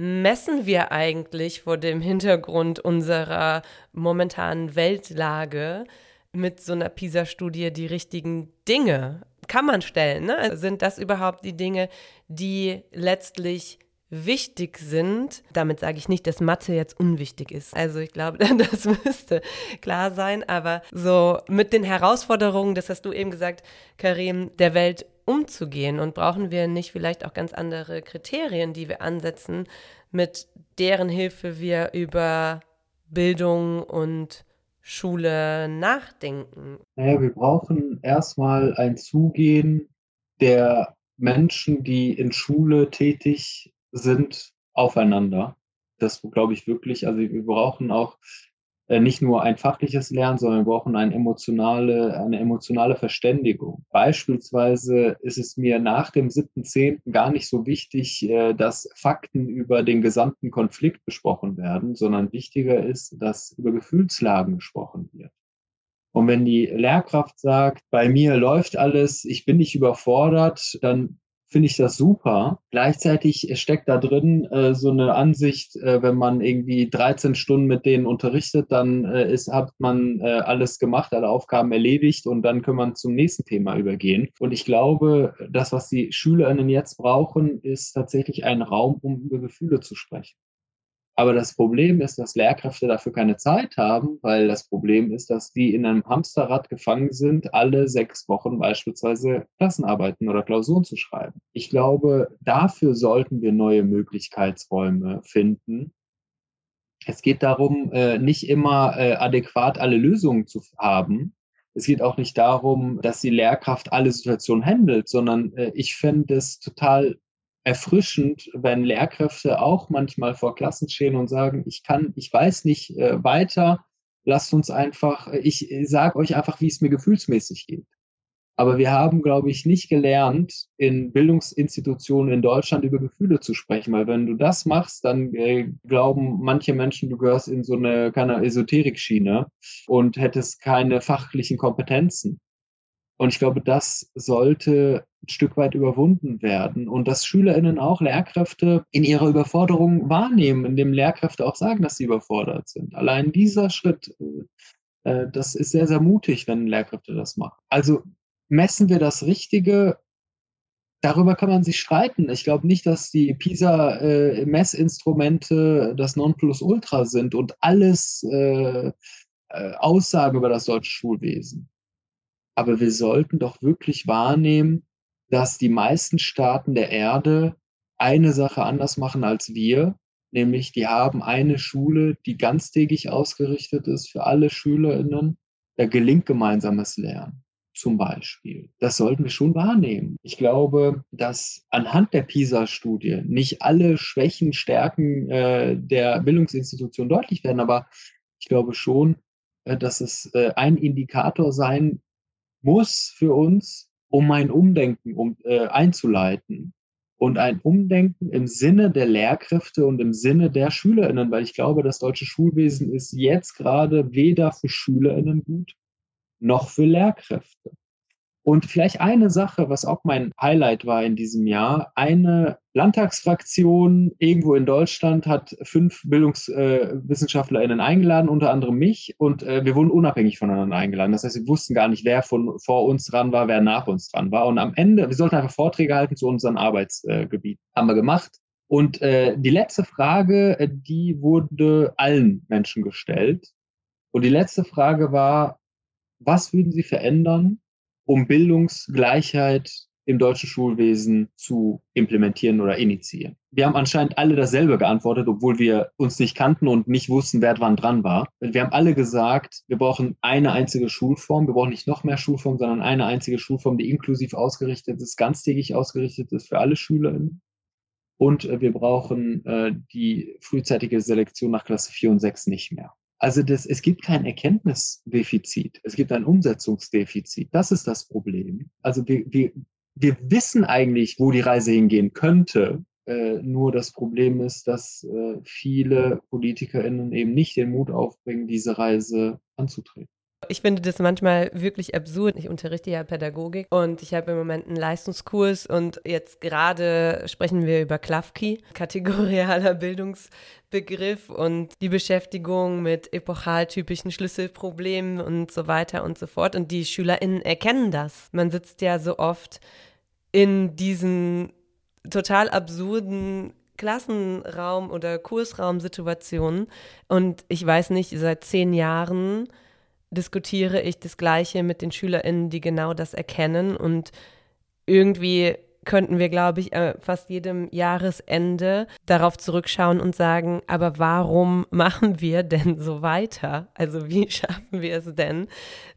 messen wir eigentlich vor dem Hintergrund unserer momentanen Weltlage mit so einer PISA-Studie die richtigen Dinge? Kann man stellen. Ne? Also sind das überhaupt die Dinge, die letztlich wichtig sind. Damit sage ich nicht, dass Mathe jetzt unwichtig ist. Also ich glaube, das müsste klar sein. Aber so mit den Herausforderungen, das hast du eben gesagt, Karim, der Welt umzugehen? Und brauchen wir nicht vielleicht auch ganz andere Kriterien, die wir ansetzen, mit deren Hilfe wir über Bildung und Schule nachdenken? Naja, wir brauchen erstmal ein Zugehen der Menschen, die in Schule tätig sind, aufeinander. Das glaube ich wirklich. Also wir brauchen auch nicht nur ein fachliches Lernen, sondern wir brauchen eine emotionale, eine emotionale Verständigung. Beispielsweise ist es mir nach dem 7.10. gar nicht so wichtig, äh, dass Fakten über den gesamten Konflikt besprochen werden, sondern wichtiger ist, dass über Gefühlslagen gesprochen wird. Und wenn die Lehrkraft sagt, bei mir läuft alles, ich bin nicht überfordert, dann finde ich das super. Gleichzeitig steckt da drin äh, so eine Ansicht, äh, wenn man irgendwie 13 Stunden mit denen unterrichtet, dann äh, ist, hat man äh, alles gemacht, alle Aufgaben erledigt und dann kann man zum nächsten Thema übergehen. Und ich glaube, das, was die SchülerInnen jetzt brauchen, ist tatsächlich ein Raum, um über Gefühle zu sprechen. Aber das Problem ist, dass Lehrkräfte dafür keine Zeit haben, weil das Problem ist, dass die in einem Hamsterrad gefangen sind, alle sechs Wochen beispielsweise Klassenarbeiten oder Klausuren zu schreiben. Ich glaube, dafür sollten wir neue Möglichkeitsräume finden. Es geht darum, äh, nicht immer äh, adäquat alle Lösungen zu haben. Es geht auch nicht darum, dass die Lehrkraft alle Situationen handelt, sondern äh, ich fände es total erfrischend, wenn Lehrkräfte auch manchmal vor Klassen stehen und sagen, ich kann, ich weiß nicht äh, weiter, lasst uns einfach, ich sage euch einfach, wie es mir gefühlsmäßig geht. Aber wir haben, glaube ich, nicht gelernt, in Bildungsinstitutionen in Deutschland über Gefühle zu sprechen, weil wenn du das machst, dann äh, glauben manche Menschen, du gehörst in so eine keine Esoterik-Schiene und hättest keine fachlichen Kompetenzen. Und ich glaube, das sollte ein Stück weit überwunden werden und dass SchülerInnen auch Lehrkräfte in ihrer Überforderung wahrnehmen, indem Lehrkräfte auch sagen, dass sie überfordert sind. Allein dieser Schritt, äh, das ist sehr, sehr mutig, wenn Lehrkräfte das machen. Also messen wir das Richtige darüber kann man sich streiten. Ich glaube nicht, dass die PISA-Messinstrumente äh, das Nonplusultra sind und alles äh, äh, Aussagen über das deutsche Schulwesen. Aber wir sollten doch wirklich wahrnehmen, dass die meisten Staaten der Erde eine Sache anders machen als wir, nämlich die haben eine Schule, die ganztägig ausgerichtet ist für alle Schülerinnen. Da gelingt gemeinsames Lernen zum Beispiel. Das sollten wir schon wahrnehmen. Ich glaube, dass anhand der PISA-Studie nicht alle Schwächen, Stärken äh, der Bildungsinstitution deutlich werden, aber ich glaube schon, äh, dass es äh, ein Indikator sein muss für uns, um ein Umdenken um, äh, einzuleiten. Und ein Umdenken im Sinne der Lehrkräfte und im Sinne der SchülerInnen, weil ich glaube, das deutsche Schulwesen ist jetzt gerade weder für SchülerInnen gut noch für Lehrkräfte. Und vielleicht eine Sache, was auch mein Highlight war in diesem Jahr. Eine Landtagsfraktion irgendwo in Deutschland hat fünf BildungswissenschaftlerInnen äh, eingeladen, unter anderem mich. Und äh, wir wurden unabhängig voneinander eingeladen. Das heißt, wir wussten gar nicht, wer von vor uns dran war, wer nach uns dran war. Und am Ende, wir sollten einfach Vorträge halten zu unserem Arbeitsgebiet. Äh, Haben wir gemacht. Und äh, die letzte Frage, äh, die wurde allen Menschen gestellt. Und die letzte Frage war, was würden Sie verändern, um Bildungsgleichheit im deutschen Schulwesen zu implementieren oder initiieren. Wir haben anscheinend alle dasselbe geantwortet, obwohl wir uns nicht kannten und nicht wussten, wer wann dran war. Wir haben alle gesagt, wir brauchen eine einzige Schulform. Wir brauchen nicht noch mehr Schulformen, sondern eine einzige Schulform, die inklusiv ausgerichtet ist, ganztägig ausgerichtet ist für alle SchülerInnen. Und äh, wir brauchen äh, die frühzeitige Selektion nach Klasse 4 und 6 nicht mehr. Also das, es gibt kein Erkenntnisdefizit, es gibt ein Umsetzungsdefizit. Das ist das Problem. Also wir, wir, wir wissen eigentlich, wo die Reise hingehen könnte. Äh, nur das Problem ist, dass äh, viele PolitikerInnen eben nicht den Mut aufbringen, diese Reise anzutreten. Ich finde das manchmal wirklich absurd. Ich unterrichte ja Pädagogik und ich habe im Moment einen Leistungskurs und jetzt gerade sprechen wir über Klafki, kategorialer Bildungsbegriff und die Beschäftigung mit epochaltypischen Schlüsselproblemen und so weiter und so fort. Und die SchülerInnen erkennen das. Man sitzt ja so oft in diesen total absurden Klassenraum- oder Kursraumsituationen und ich weiß nicht, seit zehn Jahren diskutiere ich das Gleiche mit den SchülerInnen, die genau das erkennen. Und irgendwie könnten wir, glaube ich, äh, fast jedem Jahresende darauf zurückschauen und sagen, aber warum machen wir denn so weiter? Also wie schaffen wir es denn,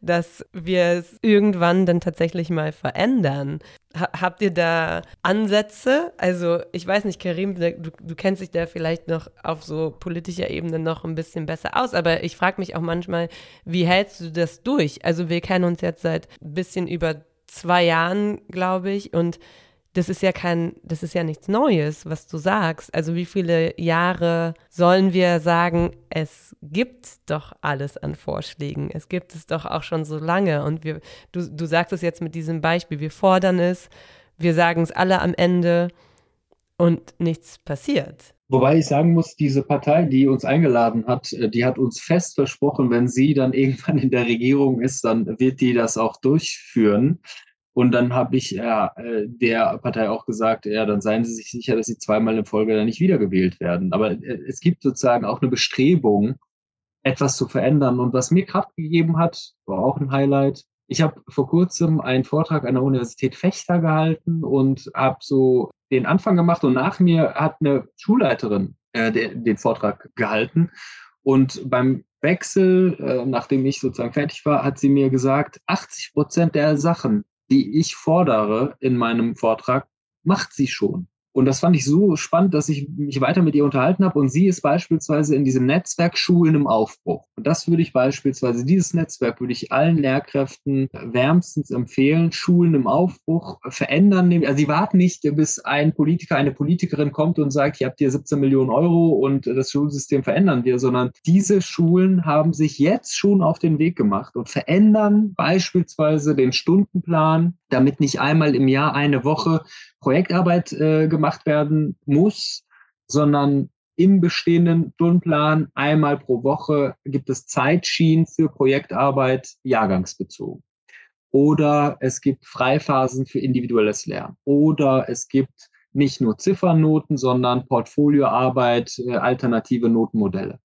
dass wir es irgendwann dann tatsächlich mal verändern? habt ihr da Ansätze? Also ich weiß nicht, Karim, du, du, kennst dich da vielleicht noch auf so politischer Ebene noch ein bisschen besser aus, aber ich frage mich auch manchmal, wie hältst du das durch? Also wir kennen uns jetzt seit ein bisschen über zwei Jahren, glaube ich, und das ist ja kein, das ist ja nichts Neues, was du sagst. Also wie viele Jahre sollen wir sagen, es gibt doch alles an Vorschlägen. Es gibt es doch auch schon so lange. Und wir, du, du sagst es jetzt mit diesem Beispiel, wir fordern es, wir sagen es alle am Ende und nichts passiert. Wobei ich sagen muss, diese Partei, die uns eingeladen hat, äh, die hat uns fest versprochen, wenn sie dann irgendwann in der Regierung ist, dann wird die das auch durchführen. Und dann habe ich ja, äh, der Partei auch gesagt, ja, dann seien Sie sich sicher, dass Sie zweimal in Folge dann nicht wiedergewählt werden. Aber äh, es gibt sozusagen auch eine Bestrebung, etwas zu verändern. Und was mir Kraft gegeben hat, war auch ein Highlight. Ich habe vor kurzem einen Vortrag an der Universität Fechter gehalten und habe so den Anfang gemacht und nach mir hat eine Schulleiterin äh, den, den Vortrag gehalten. Und beim Wechsel, äh, nachdem ich sozusagen fertig war, hat sie mir gesagt, 80 Prozent der Sachen, die ich fordere in meinem Vortrag, macht sie schon. Und das fand ich so spannend, dass ich mich weiter mit ihr unterhalten habe. Und sie ist beispielsweise in diesem Netzwerk Schulen im Aufbruch. Und das würde ich beispielsweise, dieses Netzwerk würde ich allen Lehrkräften wärmstens empfehlen. Schulen im Aufbruch verändern. Also sie warten nicht, bis ein Politiker, eine Politikerin kommt und sagt, ihr habt hier 17 Millionen Euro und das Schulsystem verändern wir, sondern diese Schulen haben sich jetzt schon auf den Weg gemacht und verändern beispielsweise den Stundenplan, damit nicht einmal im Jahr eine Woche Projektarbeit äh, gemacht werden muss, sondern im bestehenden Stundenplan einmal pro Woche gibt es Zeitschienen für Projektarbeit jahrgangsbezogen. Oder es gibt Freiphasen für individuelles Lernen. Oder es gibt nicht nur Ziffernnoten, sondern Portfolioarbeit, äh, alternative Notenmodelle.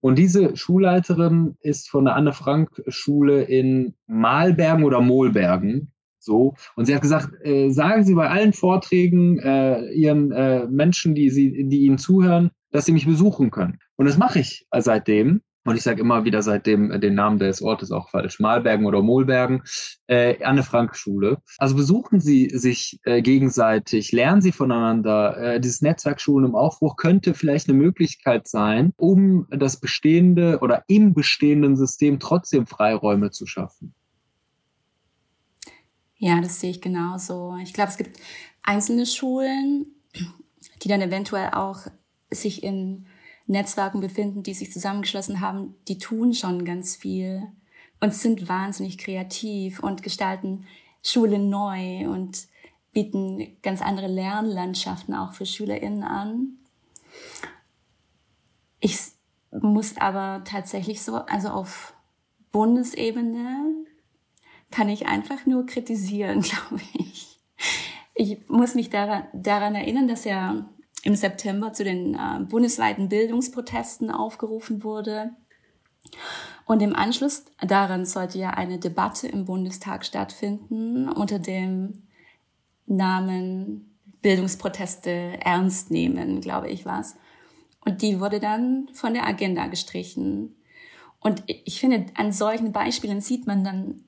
Und diese Schulleiterin ist von der Anne-Frank-Schule in Malbergen oder Mohlbergen so. Und sie hat gesagt, äh, sagen Sie bei allen Vorträgen äh, Ihren äh, Menschen, die, sie, die Ihnen zuhören, dass sie mich besuchen können. Und das mache ich seitdem. Und ich sage immer wieder seitdem äh, den Namen des Ortes auch falsch, Malbergen oder Mohlbergen, äh, Anne-Frank-Schule. Also besuchen Sie sich äh, gegenseitig, lernen Sie voneinander. Äh, dieses Netzwerk Schulen im Aufbruch könnte vielleicht eine Möglichkeit sein, um das bestehende oder im bestehenden System trotzdem Freiräume zu schaffen. Ja, das sehe ich genauso. Ich glaube, es gibt einzelne Schulen, die dann eventuell auch sich in Netzwerken befinden, die sich zusammengeschlossen haben, die tun schon ganz viel und sind wahnsinnig kreativ und gestalten Schule neu und bieten ganz andere Lernlandschaften auch für SchülerInnen an. Ich muss aber tatsächlich so, also auf Bundesebene kann ich einfach nur kritisieren, glaube ich. Ich muss mich daran, daran erinnern, dass ja im September zu den äh, bundesweiten Bildungsprotesten aufgerufen wurde. Und im Anschluss daran sollte ja eine Debatte im Bundestag stattfinden unter dem Namen Bildungsproteste ernst nehmen, glaube ich was. Und die wurde dann von der Agenda gestrichen. Und ich finde, an solchen Beispielen sieht man dann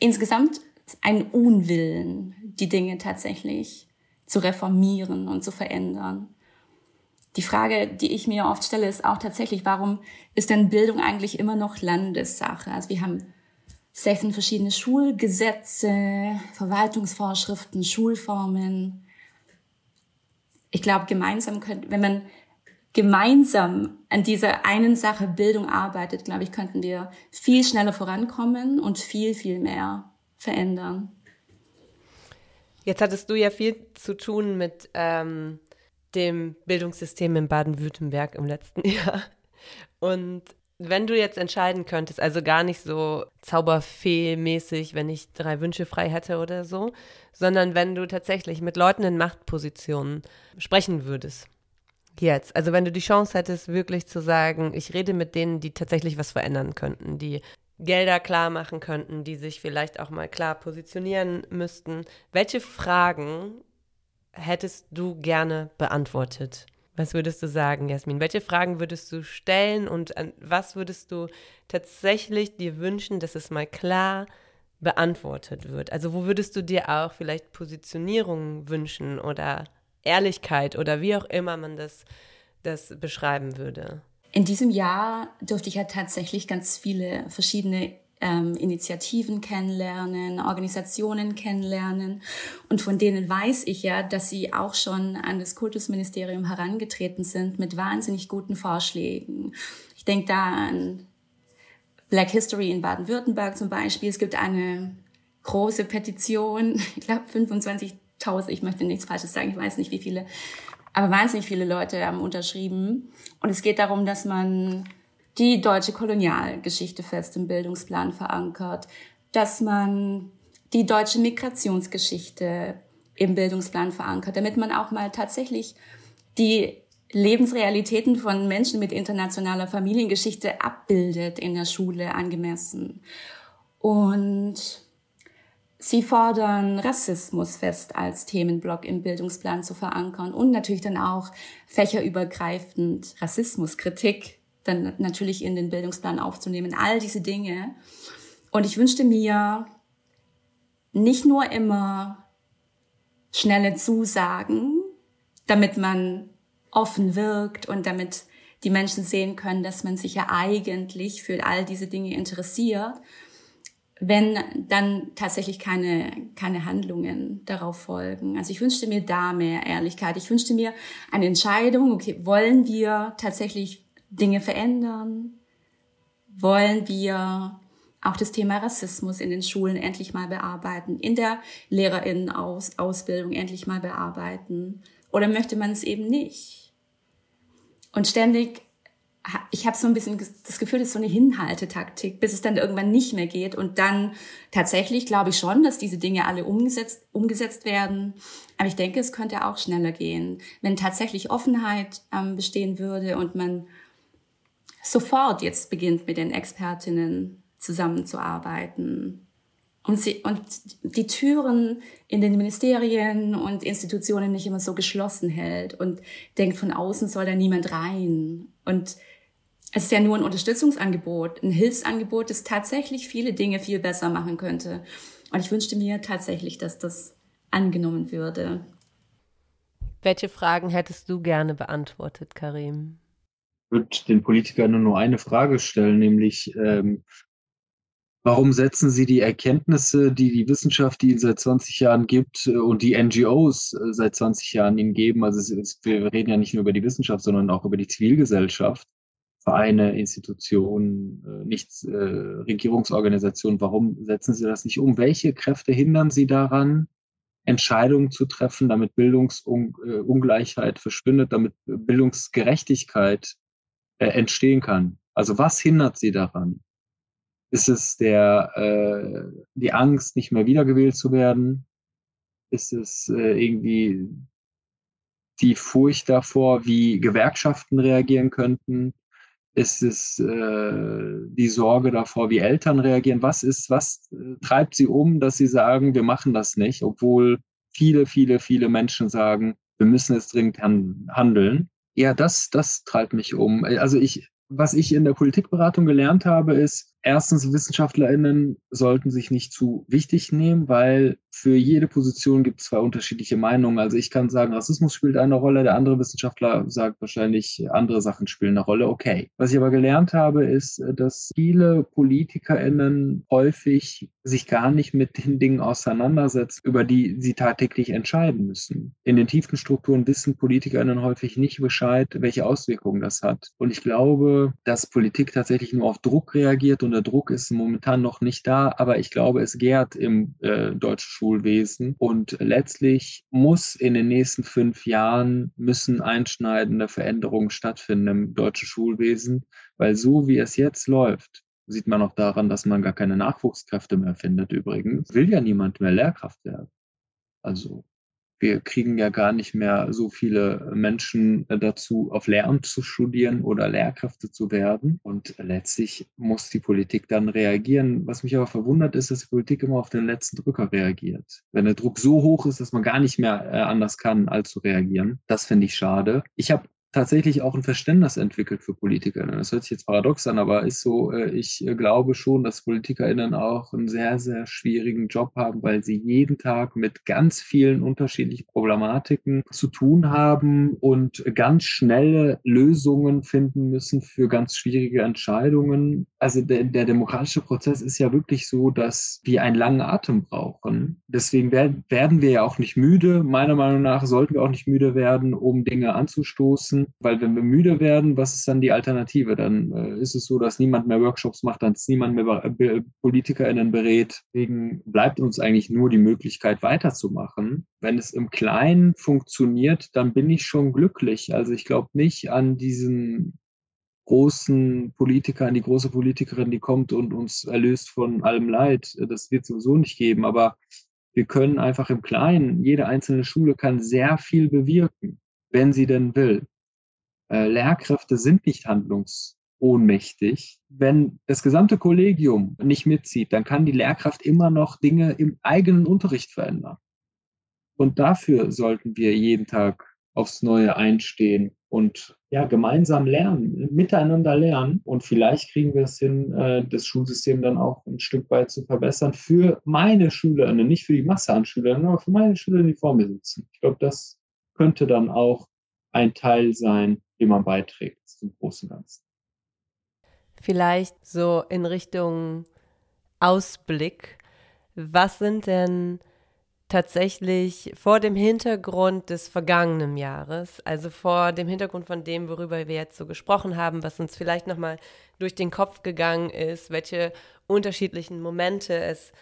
insgesamt einen Unwillen, die Dinge tatsächlich zu reformieren und zu verändern. Die Frage, die ich mir oft stelle, ist auch tatsächlich, warum ist denn Bildung eigentlich immer noch Landessache? Also wir haben 16 verschiedene Schulgesetze, Verwaltungsvorschriften, Schulformen. Ich glaube, gemeinsam könnte, wenn man gemeinsam an dieser einen Sache Bildung arbeitet, glaube ich, könnten wir viel schneller vorankommen und viel, viel mehr verändern. Jetzt hattest du ja viel zu tun mit ähm, dem Bildungssystem in Baden-Württemberg im letzten Jahr. Und wenn du jetzt entscheiden könntest, also gar nicht so Zauberfee-mäßig, wenn ich drei Wünsche frei hätte oder so, sondern wenn du tatsächlich mit Leuten in Machtpositionen sprechen würdest, jetzt, also wenn du die Chance hättest, wirklich zu sagen, ich rede mit denen, die tatsächlich was verändern könnten, die Gelder klar machen könnten, die sich vielleicht auch mal klar positionieren müssten, welche Fragen hättest du gerne beantwortet? Was würdest du sagen, Jasmin? Welche Fragen würdest du stellen und was würdest du tatsächlich dir wünschen, dass es mal klar beantwortet wird? Also wo würdest du dir auch vielleicht Positionierung wünschen oder Ehrlichkeit oder wie auch immer man das, das beschreiben würde? In diesem Jahr durfte ich ja tatsächlich ganz viele verschiedene ähm, Initiativen kennenlernen, Organisationen kennenlernen. Und von denen weiß ich ja, dass sie auch schon an das Kultusministerium herangetreten sind mit wahnsinnig guten Vorschlägen. Ich denke da an Black History in Baden-Württemberg zum Beispiel. Es gibt eine große Petition, ich glaube 25.000, ich möchte nichts Falsches sagen, ich weiß nicht wie viele, aber wahnsinnig viele Leute haben unterschrieben. Und es geht darum, dass man die deutsche Kolonialgeschichte fest im Bildungsplan verankert, dass man die deutsche Migrationsgeschichte im Bildungsplan verankert, damit man auch mal tatsächlich die Lebensrealitäten von Menschen mit internationaler Familiengeschichte abbildet in der Schule angemessen. Und sie fordern Rassismus fest als Themenblock im Bildungsplan zu verankern und natürlich dann auch fächerübergreifend Rassismuskritik dann natürlich in den Bildungsplan aufzunehmen. All diese Dinge. Und ich wünschte mir nicht nur immer schnelle Zusagen, damit man offen wirkt und damit die Menschen sehen können, dass man sich ja eigentlich für all diese Dinge interessiert, wenn dann tatsächlich keine, keine Handlungen darauf folgen. Also ich wünschte mir da mehr Ehrlichkeit. Ich wünschte mir eine Entscheidung, okay, wollen wir tatsächlich Dinge verändern? Wollen wir auch das Thema Rassismus in den Schulen endlich mal bearbeiten, in der Lehrerinnenausbildung endlich mal bearbeiten? Oder möchte man es eben nicht? Und ständig, ich habe so ein bisschen das Gefühl, das ist so eine Hinhaltetaktik, bis es dann irgendwann nicht mehr geht. Und dann tatsächlich glaube ich schon, dass diese Dinge alle umgesetzt, umgesetzt werden. Aber ich denke, es könnte auch schneller gehen, wenn tatsächlich Offenheit ähm, bestehen würde und man sofort jetzt beginnt, mit den Expertinnen zusammenzuarbeiten. Und, sie, und die Türen in den Ministerien und Institutionen nicht immer so geschlossen hält und denkt, von außen soll da niemand rein. Und es ist ja nur ein Unterstützungsangebot, ein Hilfsangebot, das tatsächlich viele Dinge viel besser machen könnte. Und ich wünschte mir tatsächlich, dass das angenommen würde. Welche Fragen hättest du gerne beantwortet, Karim? würde den Politikern nur eine Frage stellen, nämlich ähm, warum setzen sie die Erkenntnisse, die die Wissenschaft, die ihnen seit 20 Jahren gibt äh, und die NGOs äh, seit 20 Jahren ihnen geben, also es ist, wir reden ja nicht nur über die Wissenschaft, sondern auch über die Zivilgesellschaft, Vereine, Institutionen, äh, nicht äh, Regierungsorganisationen, warum setzen sie das nicht um? Welche Kräfte hindern sie daran, Entscheidungen zu treffen, damit Bildungsungleichheit verschwindet, damit Bildungsgerechtigkeit äh, entstehen kann. Also was hindert sie daran? Ist es der, äh, die Angst, nicht mehr wiedergewählt zu werden? Ist es äh, irgendwie die Furcht davor, wie Gewerkschaften reagieren könnten? Ist es äh, die Sorge davor, wie Eltern reagieren? Was ist, was äh, treibt sie um, dass sie sagen, wir machen das nicht, obwohl viele, viele, viele Menschen sagen, wir müssen jetzt dringend handeln. Ja, das, das treibt mich um. Also ich, was ich in der Politikberatung gelernt habe, ist, erstens, WissenschaftlerInnen sollten sich nicht zu wichtig nehmen, weil für jede Position gibt es zwei unterschiedliche Meinungen. Also ich kann sagen, Rassismus spielt eine Rolle, der andere Wissenschaftler sagt wahrscheinlich, andere Sachen spielen eine Rolle. Okay. Was ich aber gelernt habe, ist, dass viele PolitikerInnen häufig sich gar nicht mit den Dingen auseinandersetzen, über die sie tagtäglich entscheiden müssen. In den tiefen Strukturen wissen PolitikerInnen häufig nicht Bescheid, welche Auswirkungen das hat. Und ich glaube, dass Politik tatsächlich nur auf Druck reagiert und der Druck ist momentan noch nicht da, aber ich glaube, es gärt im äh, deutschen Schulwesen und letztlich muss in den nächsten fünf Jahren müssen einschneidende Veränderungen stattfinden im deutschen Schulwesen, weil so wie es jetzt läuft, sieht man auch daran, dass man gar keine Nachwuchskräfte mehr findet übrigens, will ja niemand mehr Lehrkraft werden. Also wir kriegen ja gar nicht mehr so viele Menschen äh, dazu, auf Lehramt zu studieren oder Lehrkräfte zu werden. Und letztlich muss die Politik dann reagieren. Was mich aber verwundert ist, dass die Politik immer auf den letzten Drücker reagiert. Wenn der Druck so hoch ist, dass man gar nicht mehr äh, anders kann, als zu reagieren. Das finde ich schade. Ich habe tatsächlich auch ein Verständnis entwickelt für PolitikerInnen. Das hört sich jetzt paradox an, aber ist so, äh, ich äh, glaube schon, dass PolitikerInnen auch einen sehr, sehr schwierigen Job haben, weil sie jeden Tag mit ganz vielen unterschiedlichen Problematiken zu tun haben und ganz schnelle Lösungen finden müssen für ganz schwierige Entscheidungen. Also der, der demokratische Prozess ist ja wirklich so, dass wir einen langen Atem brauchen. Deswegen werden, werden wir ja auch nicht müde. Meiner Meinung nach sollten wir auch nicht müde werden, um Dinge anzustoßen müssen, weil wenn wir müde werden, was ist dann die Alternative? Dann äh, ist es so, dass niemand mehr Workshops macht, dann ist niemand mehr äh, PolitikerInnen berät. Deswegen bleibt uns eigentlich nur die Möglichkeit weiterzumachen. Wenn es im Kleinen funktioniert, dann bin ich schon glücklich. Also ich glaube nicht an diesen großen Politiker, an die große Politikerin, die kommt und uns erlöst von allem Leid. Das wird sowieso nicht geben, aber wir können einfach im Kleinen, jede einzelne Schule kann sehr viel bewirken, wenn sie denn will Lehrkräfte sind nicht handlungsohnmächtig. Wenn das gesamte Kollegium nicht mitzieht, dann kann die Lehrkraft immer noch Dinge im eigenen Unterricht verändern. Und dafür sollten wir jeden Tag aufs Neue einstehen und ja, gemeinsam lernen, miteinander lernen. Und vielleicht kriegen wir es hin, äh, das Schulsystem dann auch ein Stück weit zu verbessern für meine Schülerinnen, nicht für die Masse an Schülerinnen, aber für meine Schülerinnen, die vor mir sitzen. Ich glaube, das könnte dann auch ein Teil sein, den man beiträgt zum großen Ganzen. Vielleicht so in Richtung Ausblick. Was sind denn tatsächlich vor dem Hintergrund des vergangenen Jahres, also vor dem Hintergrund von dem, worüber wir jetzt so gesprochen haben, was uns vielleicht nochmal durch den Kopf gegangen ist, welche unterschiedlichen Momente es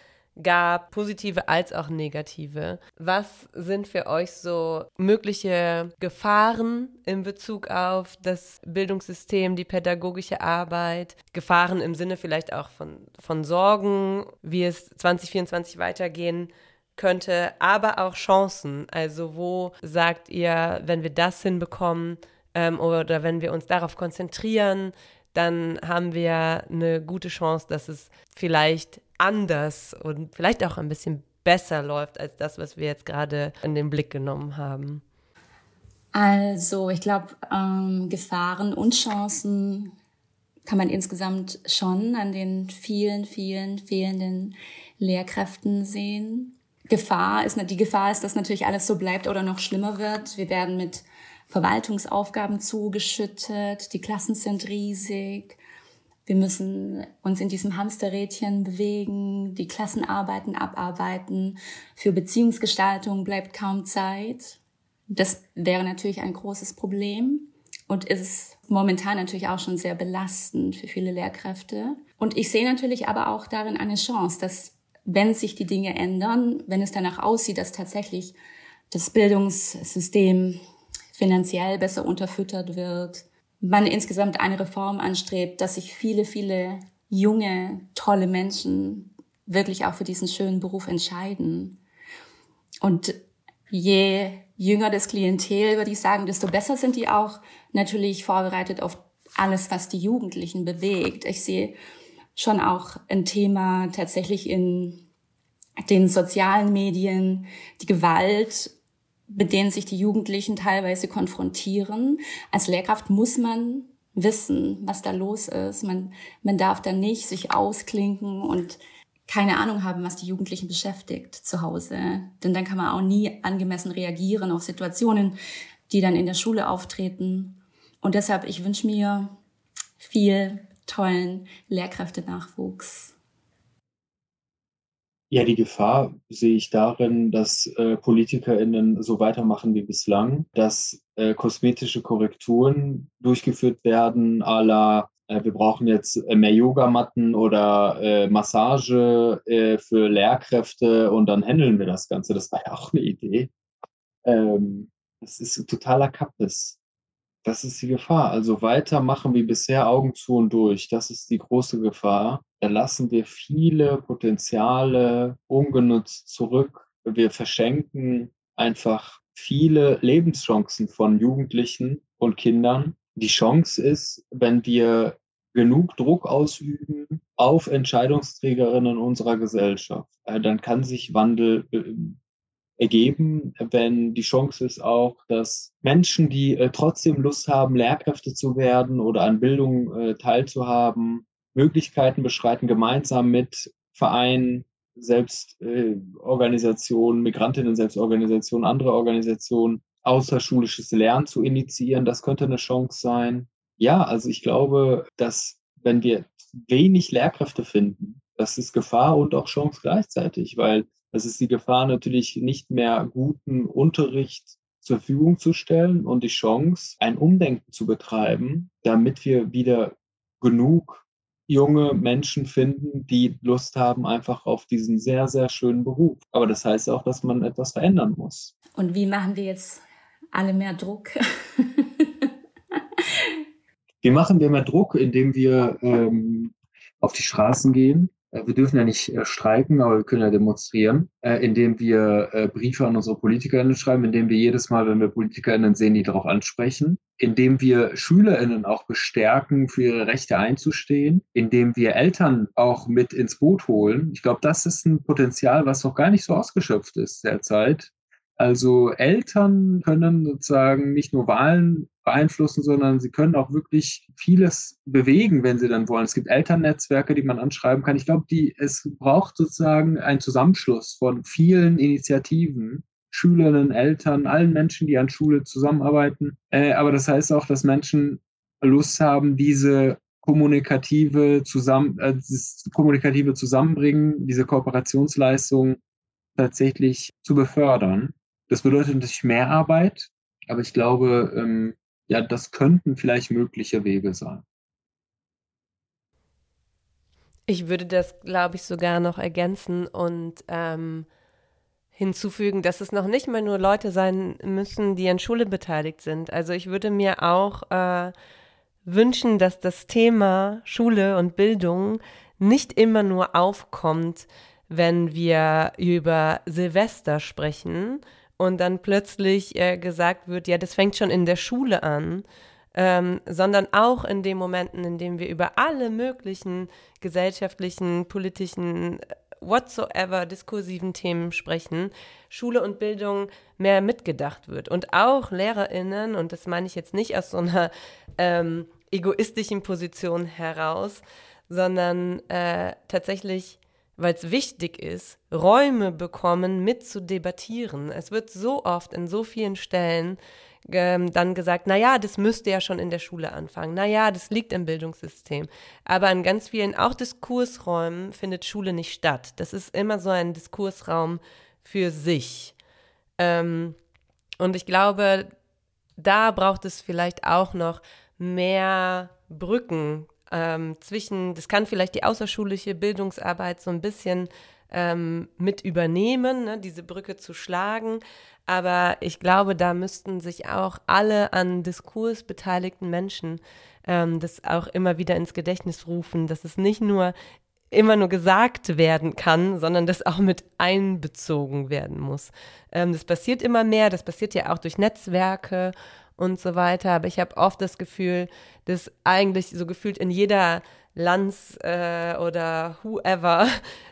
gab, positive als auch negative. Was sind für euch so mögliche Gefahren in Bezug auf das Bildungssystem, die pädagogische Arbeit? Gefahren im Sinne vielleicht auch von, von Sorgen, wie es 2024 weitergehen könnte, aber auch Chancen. Also wo sagt ihr, wenn wir das hinbekommen ähm, oder wenn wir uns darauf konzentrieren, dann haben wir eine gute Chance, dass es vielleicht anders und vielleicht auch ein bisschen besser läuft als das, was wir jetzt gerade in den Blick genommen haben? Also ich glaube, ähm, Gefahren und Chancen kann man insgesamt schon an den vielen, vielen fehlenden Lehrkräften sehen. Gefahr ist, die Gefahr ist, dass natürlich alles so bleibt oder noch schlimmer wird. Wir werden mit Verwaltungsaufgaben zugeschüttet, die Klassen sind riesig, wir müssen uns in diesem Hamsterrädchen bewegen, die Klassenarbeiten abarbeiten. Für Beziehungsgestaltung bleibt kaum Zeit. Das wäre natürlich ein großes Problem und ist momentan natürlich auch schon sehr belastend für viele Lehrkräfte. Und ich sehe natürlich aber auch darin eine Chance, dass wenn sich die Dinge ändern, wenn es danach aussieht, dass tatsächlich das Bildungssystem finanziell besser unterfüttert wird, man insgesamt eine Reform anstrebt, dass sich viele, viele junge, tolle Menschen wirklich auch für diesen schönen Beruf entscheiden. Und je jünger das Klientel, würde ich sagen, desto besser sind die auch natürlich vorbereitet auf alles, was die Jugendlichen bewegt. Ich sehe schon auch ein Thema tatsächlich in den sozialen Medien, die Gewalt, mit denen sich die Jugendlichen teilweise konfrontieren. Als Lehrkraft muss man wissen, was da los ist. Man, man darf da nicht sich ausklinken und keine Ahnung haben, was die Jugendlichen beschäftigt zu Hause. Denn dann kann man auch nie angemessen reagieren auf Situationen, die dann in der Schule auftreten. Und deshalb, ich wünsche mir viel tollen Lehrkräftenachwuchs. Ja, die Gefahr sehe ich darin, dass äh, PolitikerInnen so weitermachen wie bislang, dass äh, kosmetische Korrekturen durchgeführt werden, à la äh, wir brauchen jetzt mehr Yogamatten oder äh, Massage äh, für Lehrkräfte und dann handeln wir das Ganze. Das war ja auch eine Idee. Ähm, das ist totaler Kappes. Das ist die Gefahr. Also weitermachen wie bisher, Augen zu und durch. Das ist die große Gefahr. Da lassen wir viele Potenziale ungenutzt zurück. Wir verschenken einfach viele Lebenschancen von Jugendlichen und Kindern. Die Chance ist, wenn wir genug Druck ausüben auf Entscheidungsträgerinnen unserer Gesellschaft, äh, dann kann sich Wandel äh, ergeben, wenn die Chance ist auch, dass Menschen, die äh, trotzdem Lust haben, Lehrkräfte zu werden oder an Bildung äh, teilzuhaben, Möglichkeiten beschreiten, gemeinsam mit Vereinen, Selbstorganisationen, äh, Migrantinnen-Selbstorganisationen, andere Organisationen, außerschulisches Lernen zu initiieren. Das könnte eine Chance sein. Ja, also ich glaube, dass wenn wir wenig Lehrkräfte finden, das ist Gefahr und auch Chance gleichzeitig, weil es ist die Gefahr natürlich nicht mehr guten Unterricht zur Verfügung zu stellen und die Chance, ein Umdenken zu betreiben, damit wir wieder genug junge Menschen finden, die Lust haben einfach auf diesen sehr, sehr schönen Beruf. Aber das heißt auch, dass man etwas verändern muss. Und wie machen wir jetzt alle mehr Druck? wie machen wir mehr Druck, indem wir ähm, auf die Straßen gehen, wir dürfen ja nicht äh, streiken, aber wir können ja demonstrieren, äh, indem wir Briefe an unsere PolitikerInnen schreiben, indem wir jedes Mal, wenn wir PolitikerInnen sehen, die darauf ansprechen, indem wir SchülerInnen auch bestärken, für ihre Rechte einzustehen, indem wir Eltern auch mit ins Boot holen. Ich glaube, das ist ein Potenzial, was noch gar nicht so ausgeschöpft ist derzeit. Also Eltern können sozusagen nicht nur Wahlen beeinflussen, sondern sie können auch wirklich vieles bewegen, wenn sie dann wollen. Es gibt Elternnetzwerke, die man anschreiben kann. Ich glaube, die, es braucht sozusagen einen Zusammenschluss von vielen Initiativen, Schülerinnen, Eltern, allen Menschen, die an Schule zusammenarbeiten. Äh, aber das heißt auch, dass Menschen Lust haben, diese kommunikative, zusammen, äh, das kommunikative Zusammenbringen, diese Kooperationsleistung tatsächlich zu befördern. Das bedeutet natürlich mehr Arbeit, aber ich glaube, ähm, ja, das könnten vielleicht mögliche Wege sein. Ich würde das, glaube ich, sogar noch ergänzen und ähm, hinzufügen, dass es noch nicht mal nur Leute sein müssen, die an Schule beteiligt sind. Also ich würde mir auch äh, wünschen, dass das Thema Schule und Bildung nicht immer nur aufkommt, wenn wir über Silvester sprechen und dann plötzlich äh, gesagt wird, ja, das fängt schon in der Schule an, ähm, sondern auch in den Momenten, in denen wir über alle möglichen gesellschaftlichen, politischen, äh, whatsoever diskursiven Themen sprechen, Schule und Bildung mehr mitgedacht wird. Und auch LehrerInnen, und das meine ich jetzt nicht aus so einer ähm, egoistischen Position heraus, sondern äh, tatsächlich weil es wichtig ist, Räume bekommen, mit zu debattieren. Es wird so oft in so vielen Stellen ähm, dann gesagt, na ja, das müsste ja schon in der Schule anfangen. Na ja, das liegt im Bildungssystem. Aber in ganz vielen, auch Diskursräumen, findet Schule nicht statt. Das ist immer so ein Diskursraum für sich. Ähm, und ich glaube, da braucht es vielleicht auch noch mehr Brücken ähm, zwischen, das kann vielleicht die außerschulische Bildungsarbeit so ein bisschen ähm, mit übernehmen, ne, diese Brücke zu schlagen. Aber ich glaube, da müssten sich auch alle an Diskurs beteiligten Menschen ähm, das auch immer wieder ins Gedächtnis rufen, dass es nicht nur immer nur gesagt werden kann, sondern das auch mit einbezogen werden muss. Ähm, das passiert immer mehr, das passiert ja auch durch Netzwerke und so weiter. Aber ich habe oft das Gefühl, dass eigentlich so gefühlt in jeder Lanz äh, oder whoever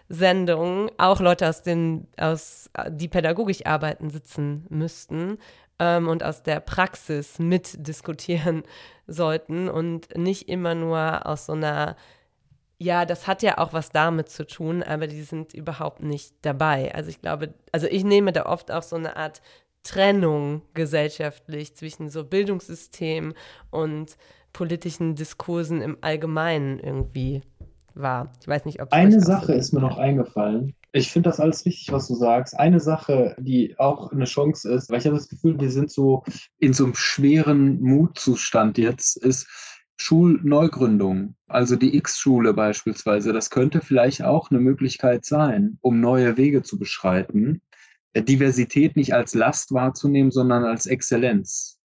Sendungen auch Leute aus den, aus, die pädagogisch arbeiten, sitzen müssten ähm, und aus der Praxis mitdiskutieren sollten und nicht immer nur aus so einer ja, das hat ja auch was damit zu tun, aber die sind überhaupt nicht dabei. Also ich glaube, also ich nehme da oft auch so eine Art Trennung gesellschaftlich zwischen so Bildungssystem und politischen Diskursen im Allgemeinen irgendwie wahr. Ich weiß nicht, ob eine Sache ist mir noch eingefallen. Ich finde das alles richtig, was du sagst. Eine Sache, die auch eine Chance ist, weil ich habe das Gefühl, wir sind so in so einem schweren Mutzustand jetzt, ist Schulneugründung, also die X-Schule beispielsweise. Das könnte vielleicht auch eine Möglichkeit sein, um neue Wege zu beschreiten. Diversität nicht als Last wahrzunehmen, sondern als Exzellenz,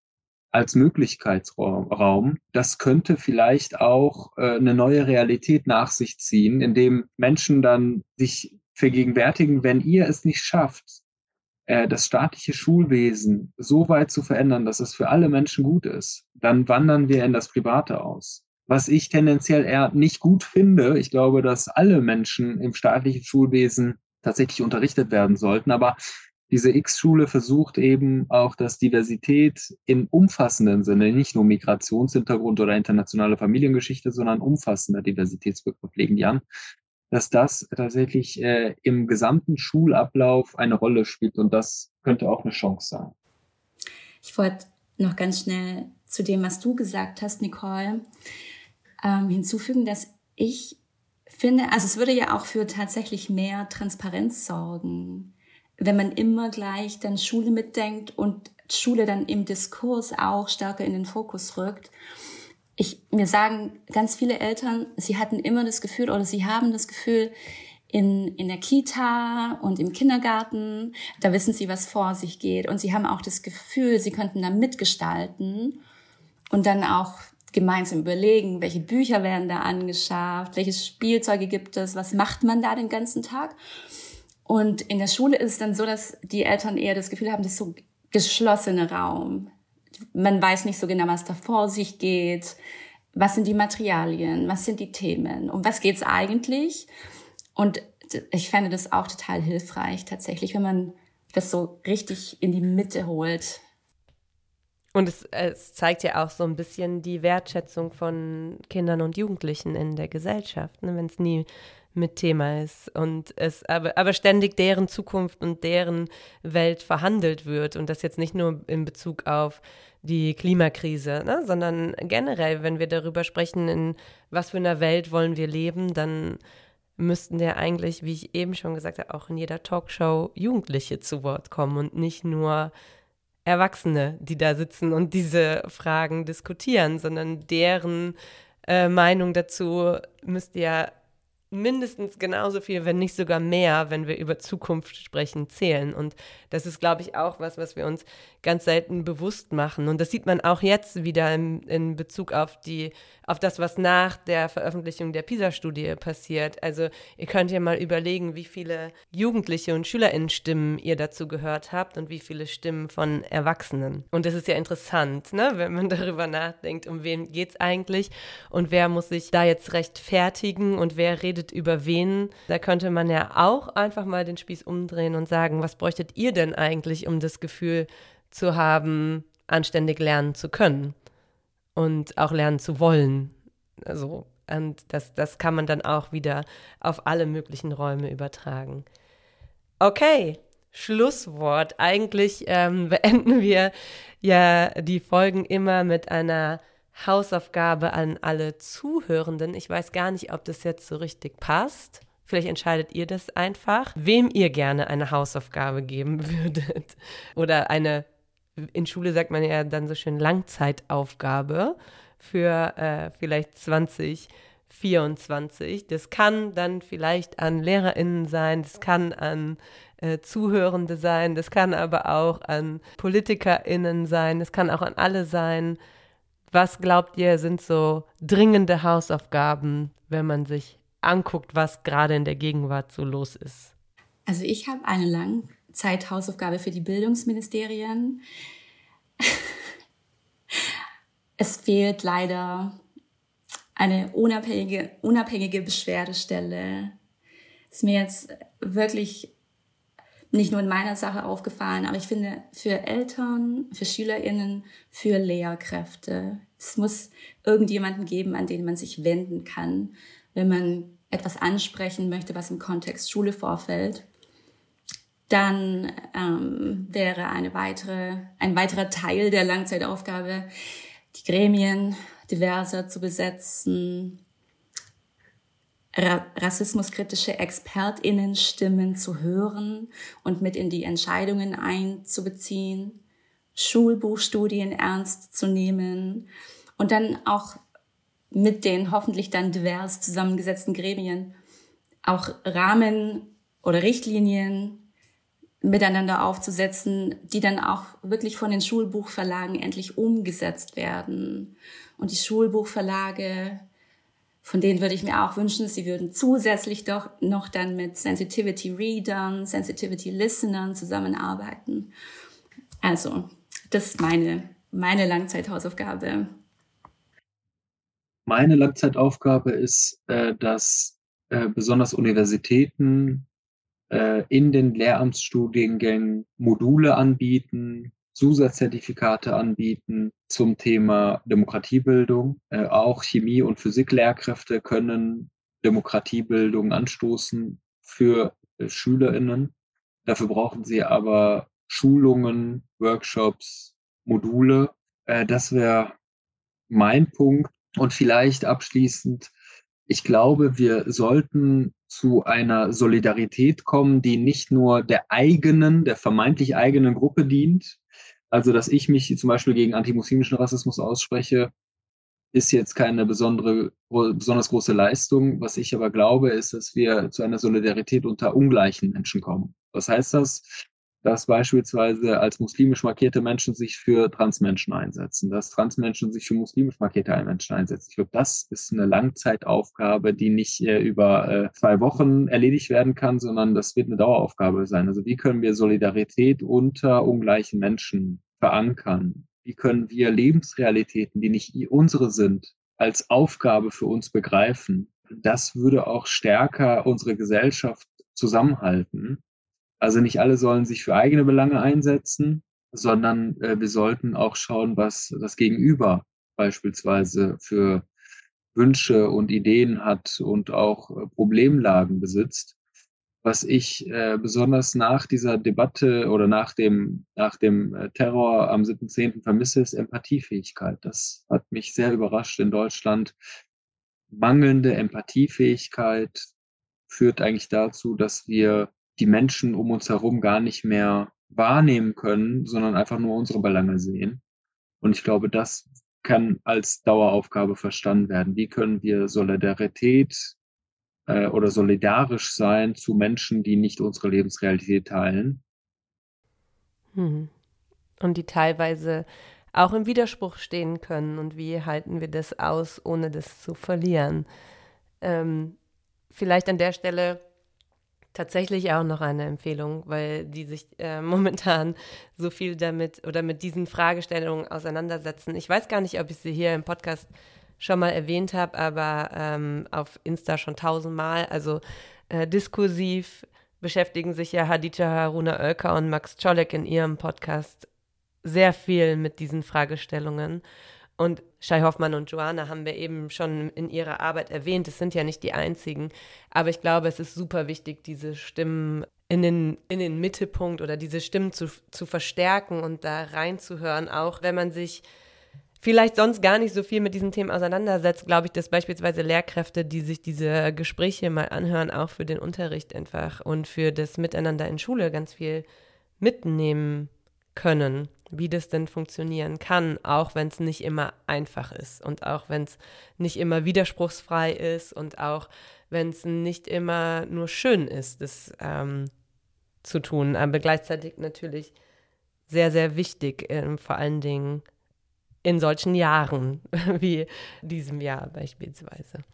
als Möglichkeitsraum. Das könnte vielleicht auch äh, eine neue Realität nach sich ziehen, indem Menschen dann sich vergegenwärtigen, wenn ihr es nicht schafft, äh, das staatliche Schulwesen so weit zu verändern, dass es für alle Menschen gut ist, dann wandern wir in das Private aus. Was ich tendenziell eher nicht gut finde, ich glaube, dass alle Menschen im staatlichen Schulwesen tatsächlich unterrichtet werden sollten. Aber diese X-Schule versucht eben auch, dass Diversität im umfassenden Sinne, nicht nur Migrationshintergrund oder internationale Familiengeschichte, sondern umfassender Diversitätsbegriff legen die an, dass das tatsächlich äh, im gesamten Schulablauf eine Rolle spielt und das könnte auch eine Chance sein. Ich wollte noch ganz schnell zu dem, was du gesagt hast, Nicole, ähm, hinzufügen, dass ich finde, also es würde ja auch für tatsächlich mehr Transparenz sorgen, wenn man immer gleich dann Schule mitdenkt und Schule dann im Diskurs auch stärker in den Fokus rückt. Ich, mir sagen ganz viele Eltern, sie hatten immer das Gefühl oder sie haben das Gefühl, in, in der Kita und im Kindergarten, da wissen sie, was vor sich geht. Und sie haben auch das Gefühl, sie könnten da mitgestalten und dann auch gemeinsam überlegen, welche Bücher werden da angeschafft, welche Spielzeuge gibt es, was macht man da den ganzen Tag. Und in der Schule ist es dann so, dass die Eltern eher das Gefühl haben, das ist so geschlossene Raum. Man weiß nicht so genau, was da vor sich geht. Was sind die Materialien? Was sind die Themen? Um was geht's eigentlich? Und ich fände das auch total hilfreich, tatsächlich, wenn man das so richtig in die Mitte holt. Und es, es, zeigt ja auch so ein bisschen die Wertschätzung von Kindern und Jugendlichen in der Gesellschaft, ne, wenn es nie mit Thema ist und es aber, aber ständig deren Zukunft und deren Welt verhandelt wird. Und das jetzt nicht nur in Bezug auf die Klimakrise, ne, sondern generell, wenn wir darüber sprechen, in was für einer Welt wollen wir leben, dann müssten ja eigentlich, wie ich eben schon gesagt habe, auch in jeder Talkshow Jugendliche zu Wort kommen und nicht nur Erwachsene, die da sitzen und diese Fragen diskutieren, sondern deren äh, Meinung dazu müsste ja mindestens genauso viel, wenn nicht sogar mehr, wenn wir über Zukunft sprechen, zählen. Und das ist, glaube ich, auch was, was wir uns ganz selten bewusst machen. Und das sieht man auch jetzt wieder in, in Bezug auf die, auf das, was nach der Veröffentlichung der PISA-Studie passiert. Also ihr könnt ja mal überlegen, wie viele Jugendliche und SchülerInnen-Stimmen ihr dazu gehört habt und wie viele Stimmen von Erwachsenen. Und das ist ja interessant, ne? wenn man darüber nachdenkt, um wen geht es eigentlich und wer muss sich da jetzt rechtfertigen und wer redet über wen. Da könnte man ja auch einfach mal den Spieß umdrehen und sagen, was bräuchtet ihr denn eigentlich, um das Gefühl zu haben, anständig lernen zu können und auch lernen zu wollen. Also, und das, das kann man dann auch wieder auf alle möglichen Räume übertragen. Okay, Schlusswort. Eigentlich ähm, beenden wir ja die Folgen immer mit einer Hausaufgabe an alle Zuhörenden. Ich weiß gar nicht, ob das jetzt so richtig passt. Vielleicht entscheidet ihr das einfach, wem ihr gerne eine Hausaufgabe geben würdet. Oder eine in Schule sagt man ja dann so schön Langzeitaufgabe für äh, vielleicht 2024. Das kann dann vielleicht an LehrerInnen sein, das kann an äh, Zuhörende sein, das kann aber auch an PolitikerInnen sein, das kann auch an alle sein. Was glaubt ihr, sind so dringende Hausaufgaben, wenn man sich anguckt, was gerade in der Gegenwart so los ist? Also ich habe eine lang Zeithausaufgabe für die Bildungsministerien. es fehlt leider eine unabhängige, unabhängige Beschwerdestelle. Ist mir jetzt wirklich nicht nur in meiner Sache aufgefallen, aber ich finde für Eltern, für SchülerInnen, für Lehrkräfte, es muss irgendjemanden geben, an den man sich wenden kann, wenn man etwas ansprechen möchte, was im Kontext Schule vorfällt. Dann ähm, wäre eine weitere, ein weiterer Teil der Langzeitaufgabe, die Gremien diverser zu besetzen, rassismuskritische ExpertInnen-Stimmen zu hören und mit in die Entscheidungen einzubeziehen, Schulbuchstudien ernst zu nehmen und dann auch mit den hoffentlich dann divers zusammengesetzten Gremien auch Rahmen oder Richtlinien miteinander aufzusetzen, die dann auch wirklich von den Schulbuchverlagen endlich umgesetzt werden. Und die Schulbuchverlage von denen würde ich mir auch wünschen, sie würden zusätzlich doch noch dann mit Sensitivity Readern, Sensitivity Listenern zusammenarbeiten. Also, das ist meine, meine Langzeithausaufgabe. Meine Langzeitaufgabe ist, äh, dass äh, besonders Universitäten äh, in den Lehramtsstudiengängen Module anbieten, Zusatzzertifikate anbieten zum Thema Demokratiebildung. Äh, auch Chemie- und Physiklehrkräfte können Demokratiebildung anstoßen für äh, SchülerInnen. Dafür brauchen sie aber Schulungen, Workshops, Module. Äh, das wäre mein Punkt. Und vielleicht abschließend, ich glaube, wir sollten zu einer Solidarität kommen, die nicht nur der eigenen, der vermeintlich eigenen Gruppe dient, also, dass ich mich zum Beispiel gegen antimuslimischen Rassismus ausspreche, ist jetzt keine besondere, besonders große Leistung. Was ich aber glaube, ist, dass wir zu einer Solidarität unter ungleichen Menschen kommen. Was heißt das? Dass beispielsweise als muslimisch markierte Menschen sich für Transmenschen einsetzen, dass Transmenschen sich für muslimisch markierte Menschen einsetzen. Ich glaube, das ist eine Langzeitaufgabe, die nicht äh, über äh, zwei Wochen erledigt werden kann, sondern das wird eine Daueraufgabe sein. Also wie können wir Solidarität unter ungleichen Menschen verankern? Wie können wir Lebensrealitäten, die nicht unsere sind, als Aufgabe für uns begreifen? Das würde auch stärker unsere Gesellschaft zusammenhalten. Also nicht alle sollen sich für eigene Belange einsetzen, sondern äh, wir sollten auch schauen, was das Gegenüber beispielsweise für Wünsche und Ideen hat und auch äh, Problemlagen besitzt was ich äh, besonders nach dieser Debatte oder nach dem, nach dem äh, Terror am 7.10. vermisse, ist Empathiefähigkeit. Das hat mich sehr überrascht in Deutschland. Mangelnde Empathiefähigkeit führt eigentlich dazu, dass wir die Menschen um uns herum gar nicht mehr wahrnehmen können, sondern einfach nur unsere Belange sehen. Und ich glaube, das kann als Daueraufgabe verstanden werden. Wie können wir Solidarität äh, oder solidarisch sein zu Menschen, die nicht unsere Lebensrealität teilen. Hm. Und die teilweise auch im Widerspruch stehen können. Und wie halten wir das aus, ohne das zu verlieren? Ähm, vielleicht an der Stelle tatsächlich auch noch eine Empfehlung, weil die sich äh, momentan so viel damit oder mit diesen Fragestellungen auseinandersetzen. Ich weiß gar nicht, ob ich sie hier im Podcast schon mal erwähnt habe, aber ähm, auf Insta schon tausendmal. Also äh, diskursiv beschäftigen sich ja Hadija Haruna Oelker und Max Czolek in ihrem Podcast sehr viel mit diesen Fragestellungen. Und Shai Hoffmann und Joanna haben wir eben schon in ihrer Arbeit erwähnt. Es sind ja nicht die einzigen. Aber ich glaube, es ist super wichtig, diese Stimmen in den, in den Mittelpunkt oder diese Stimmen zu, zu verstärken und da reinzuhören, auch wenn man sich vielleicht sonst gar nicht so viel mit diesen Themen auseinandersetzt, glaube ich, dass beispielsweise Lehrkräfte, die sich diese Gespräche mal anhören, auch für den Unterricht einfach und für das Miteinander in Schule ganz viel mitnehmen können, wie das denn funktionieren kann, auch wenn es nicht immer einfach ist und auch wenn es nicht immer widerspruchsfrei ist und auch wenn es nicht immer nur schön ist, das ähm, zu tun, aber gleichzeitig natürlich sehr, sehr wichtig, äh, vor allen Dingen in solchen Jahren wie diesem Jahr beispielsweise.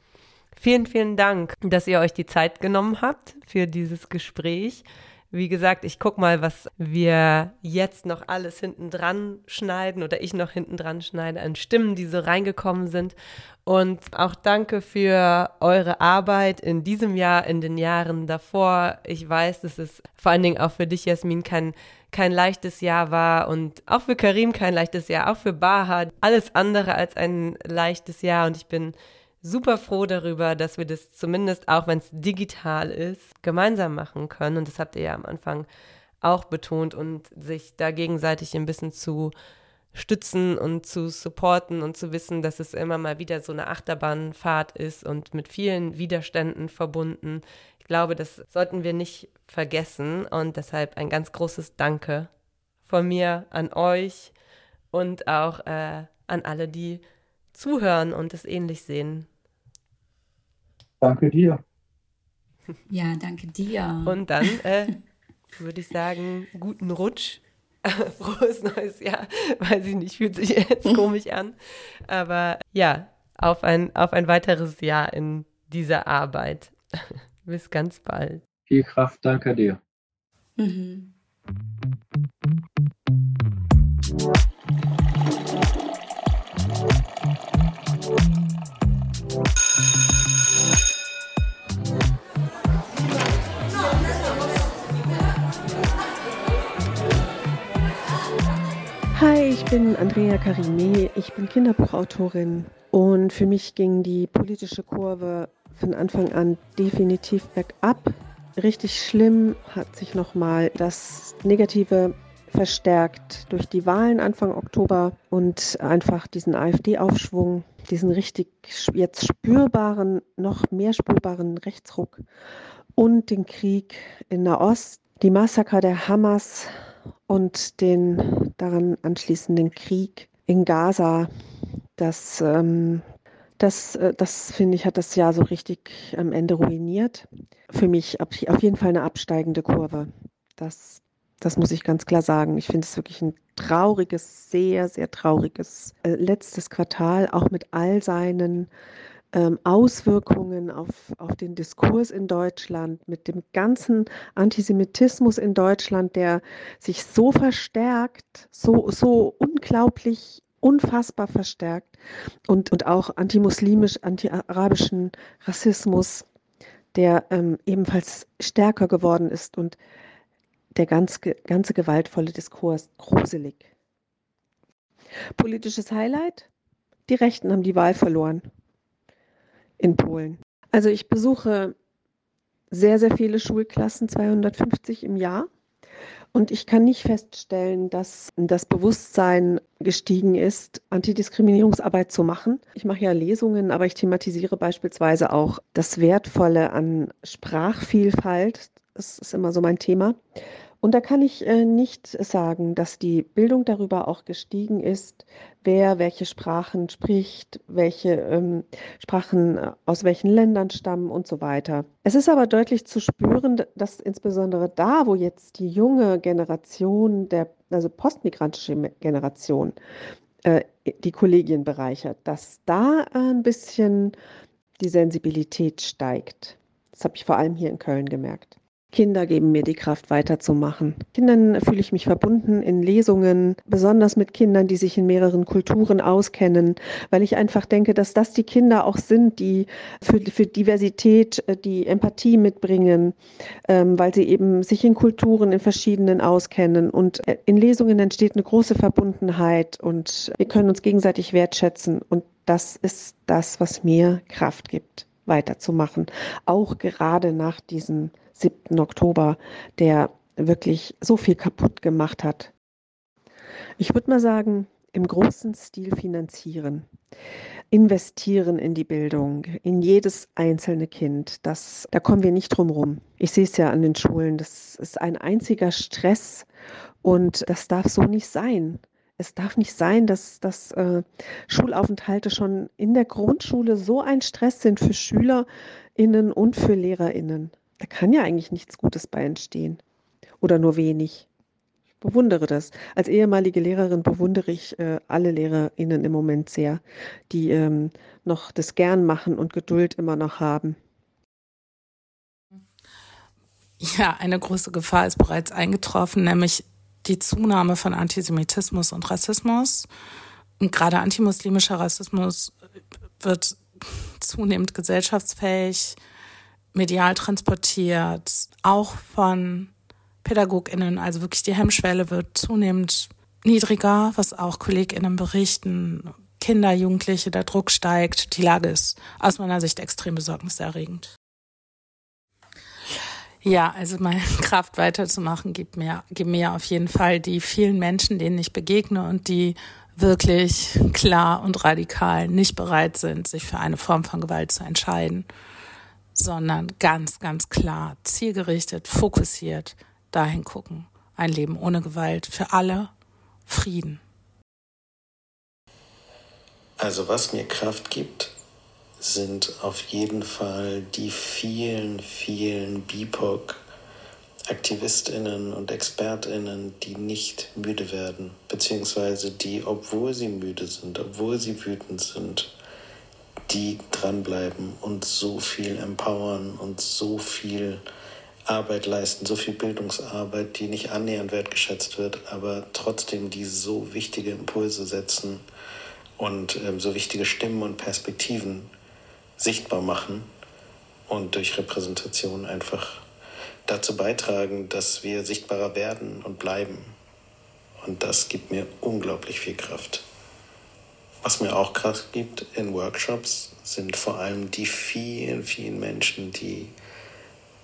Vielen, vielen Dank, dass ihr euch die Zeit genommen habt für dieses Gespräch. Wie gesagt, ich guck mal, was wir jetzt noch alles hinten dran schneiden oder ich noch hinten dran schneide an Stimmen, die so reingekommen sind. Und auch danke für eure Arbeit in diesem Jahr, in den Jahren davor. Ich weiß, dass es vor allen Dingen auch für dich, Jasmin, kein, kein leichtes Jahr war und auch für Karim kein leichtes Jahr, auch für Baha alles andere als ein leichtes Jahr. Und ich bin super froh darüber, dass wir das zumindest, auch wenn es digital ist, gemeinsam machen können. Und das habt ihr ja am Anfang auch betont und sich da gegenseitig ein bisschen zu stützen und zu supporten und zu wissen, dass es immer mal wieder so eine Achterbahnfahrt ist und mit vielen Widerständen verbunden. Ich glaube, das sollten wir nicht vergessen und deshalb ein ganz großes Danke von mir an euch und auch äh, an alle, die zuhören und es ähnlich sehen. Danke dir. Ja, danke dir. Und dann äh, würde ich sagen, guten Rutsch. Frohes neues Jahr. Weiß ich nicht, fühlt sich jetzt komisch an. Aber ja, auf ein, auf ein weiteres Jahr in dieser Arbeit. Bis ganz bald. Viel Kraft, danke dir. Mhm. Bin Andrea Karime, ich bin Kinderbuchautorin und für mich ging die politische Kurve von Anfang an definitiv bergab. Richtig schlimm hat sich nochmal das Negative verstärkt durch die Wahlen Anfang Oktober und einfach diesen AfD-Aufschwung, diesen richtig jetzt spürbaren, noch mehr spürbaren Rechtsruck und den Krieg in Nahost, die Massaker der Hamas und den daran anschließenden Krieg in Gaza, das, ähm, das, äh, das finde ich, hat das Jahr so richtig am Ende ruiniert. Für mich auf jeden Fall eine absteigende Kurve. Das, das muss ich ganz klar sagen. Ich finde es wirklich ein trauriges, sehr, sehr trauriges äh, letztes Quartal, auch mit all seinen ähm, Auswirkungen auf, auf den Diskurs in Deutschland, mit dem ganzen Antisemitismus in Deutschland, der sich so verstärkt, so, so unglaublich unfassbar verstärkt und, und auch antimuslimisch, antiarabischen Rassismus, der ähm, ebenfalls stärker geworden ist und der ganz, ganze gewaltvolle Diskurs gruselig. Politisches Highlight? Die Rechten haben die Wahl verloren in Polen. Also ich besuche sehr, sehr viele Schulklassen, 250 im Jahr. Und ich kann nicht feststellen, dass das Bewusstsein gestiegen ist, Antidiskriminierungsarbeit zu machen. Ich mache ja Lesungen, aber ich thematisiere beispielsweise auch das Wertvolle an Sprachvielfalt. Das ist immer so mein Thema. Und da kann ich äh, nicht sagen, dass die Bildung darüber auch gestiegen ist, wer welche Sprachen spricht, welche ähm, Sprachen äh, aus welchen Ländern stammen und so weiter. Es ist aber deutlich zu spüren, dass insbesondere da, wo jetzt die junge Generation, der, also postmigrantische Generation, äh, die Kollegien bereichert, dass da ein bisschen die Sensibilität steigt. Das habe ich vor allem hier in Köln gemerkt. Kinder geben mir die Kraft, weiterzumachen. Kindern fühle ich mich verbunden in Lesungen, besonders mit Kindern, die sich in mehreren Kulturen auskennen, weil ich einfach denke, dass das die Kinder auch sind, die für, für Diversität äh, die Empathie mitbringen, ähm, weil sie eben sich in Kulturen in verschiedenen auskennen. Und äh, in Lesungen entsteht eine große Verbundenheit und wir können uns gegenseitig wertschätzen. Und das ist das, was mir Kraft gibt, weiterzumachen. Auch gerade nach diesem 7. Oktober, der wirklich so viel kaputt gemacht hat. Ich würde mal sagen, im großen Stil finanzieren, investieren in die Bildung, in jedes einzelne Kind. Das, da kommen wir nicht drum rum. Ich sehe es ja an den Schulen. Das ist ein einziger Stress und das darf so nicht sein. Es darf nicht sein, dass, dass äh, Schulaufenthalte schon in der Grundschule so ein Stress sind für SchülerInnen und für LehrerInnen. Da kann ja eigentlich nichts Gutes bei entstehen. Oder nur wenig. Ich bewundere das. Als ehemalige Lehrerin bewundere ich äh, alle LehrerInnen im Moment sehr, die ähm, noch das gern machen und Geduld immer noch haben. Ja, eine große Gefahr ist bereits eingetroffen, nämlich die Zunahme von Antisemitismus und Rassismus. Und gerade antimuslimischer Rassismus wird zunehmend gesellschaftsfähig, medial transportiert, auch von PädagogInnen. Also wirklich die Hemmschwelle wird zunehmend niedriger, was auch KollegInnen berichten. Kinder, Jugendliche, der Druck steigt. Die Lage ist aus meiner Sicht extrem besorgniserregend. Ja, also meine Kraft weiterzumachen gibt mir, gibt mir auf jeden Fall die vielen Menschen, denen ich begegne und die wirklich klar und radikal nicht bereit sind, sich für eine Form von Gewalt zu entscheiden, sondern ganz, ganz klar, zielgerichtet, fokussiert dahin gucken. Ein Leben ohne Gewalt für alle, Frieden. Also was mir Kraft gibt, sind auf jeden Fall die vielen, vielen BIPOC Aktivistinnen und Expertinnen, die nicht müde werden, beziehungsweise die, obwohl sie müde sind, obwohl sie wütend sind, die dranbleiben und so viel empowern und so viel Arbeit leisten, so viel Bildungsarbeit, die nicht annähernd wertgeschätzt wird, aber trotzdem die so wichtige Impulse setzen und ähm, so wichtige Stimmen und Perspektiven sichtbar machen und durch Repräsentation einfach dazu beitragen, dass wir sichtbarer werden und bleiben. Und das gibt mir unglaublich viel Kraft. Was mir auch Kraft gibt in Workshops, sind vor allem die vielen, vielen Menschen, die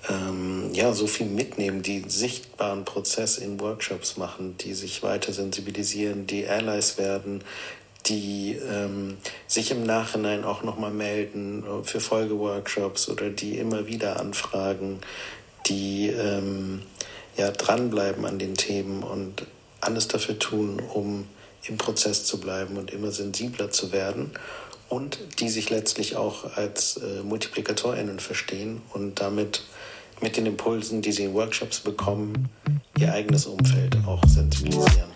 ähm, ja so viel mitnehmen, die sichtbaren Prozess in Workshops machen, die sich weiter sensibilisieren, die Allies werden, die ähm, sich im Nachhinein auch nochmal melden für Folgeworkshops oder die immer wieder anfragen, die ähm, ja, dranbleiben an den Themen und alles dafür tun, um im Prozess zu bleiben und immer sensibler zu werden und die sich letztlich auch als äh, MultiplikatorInnen verstehen und damit mit den Impulsen, die sie in Workshops bekommen, ihr eigenes Umfeld auch sensibilisieren.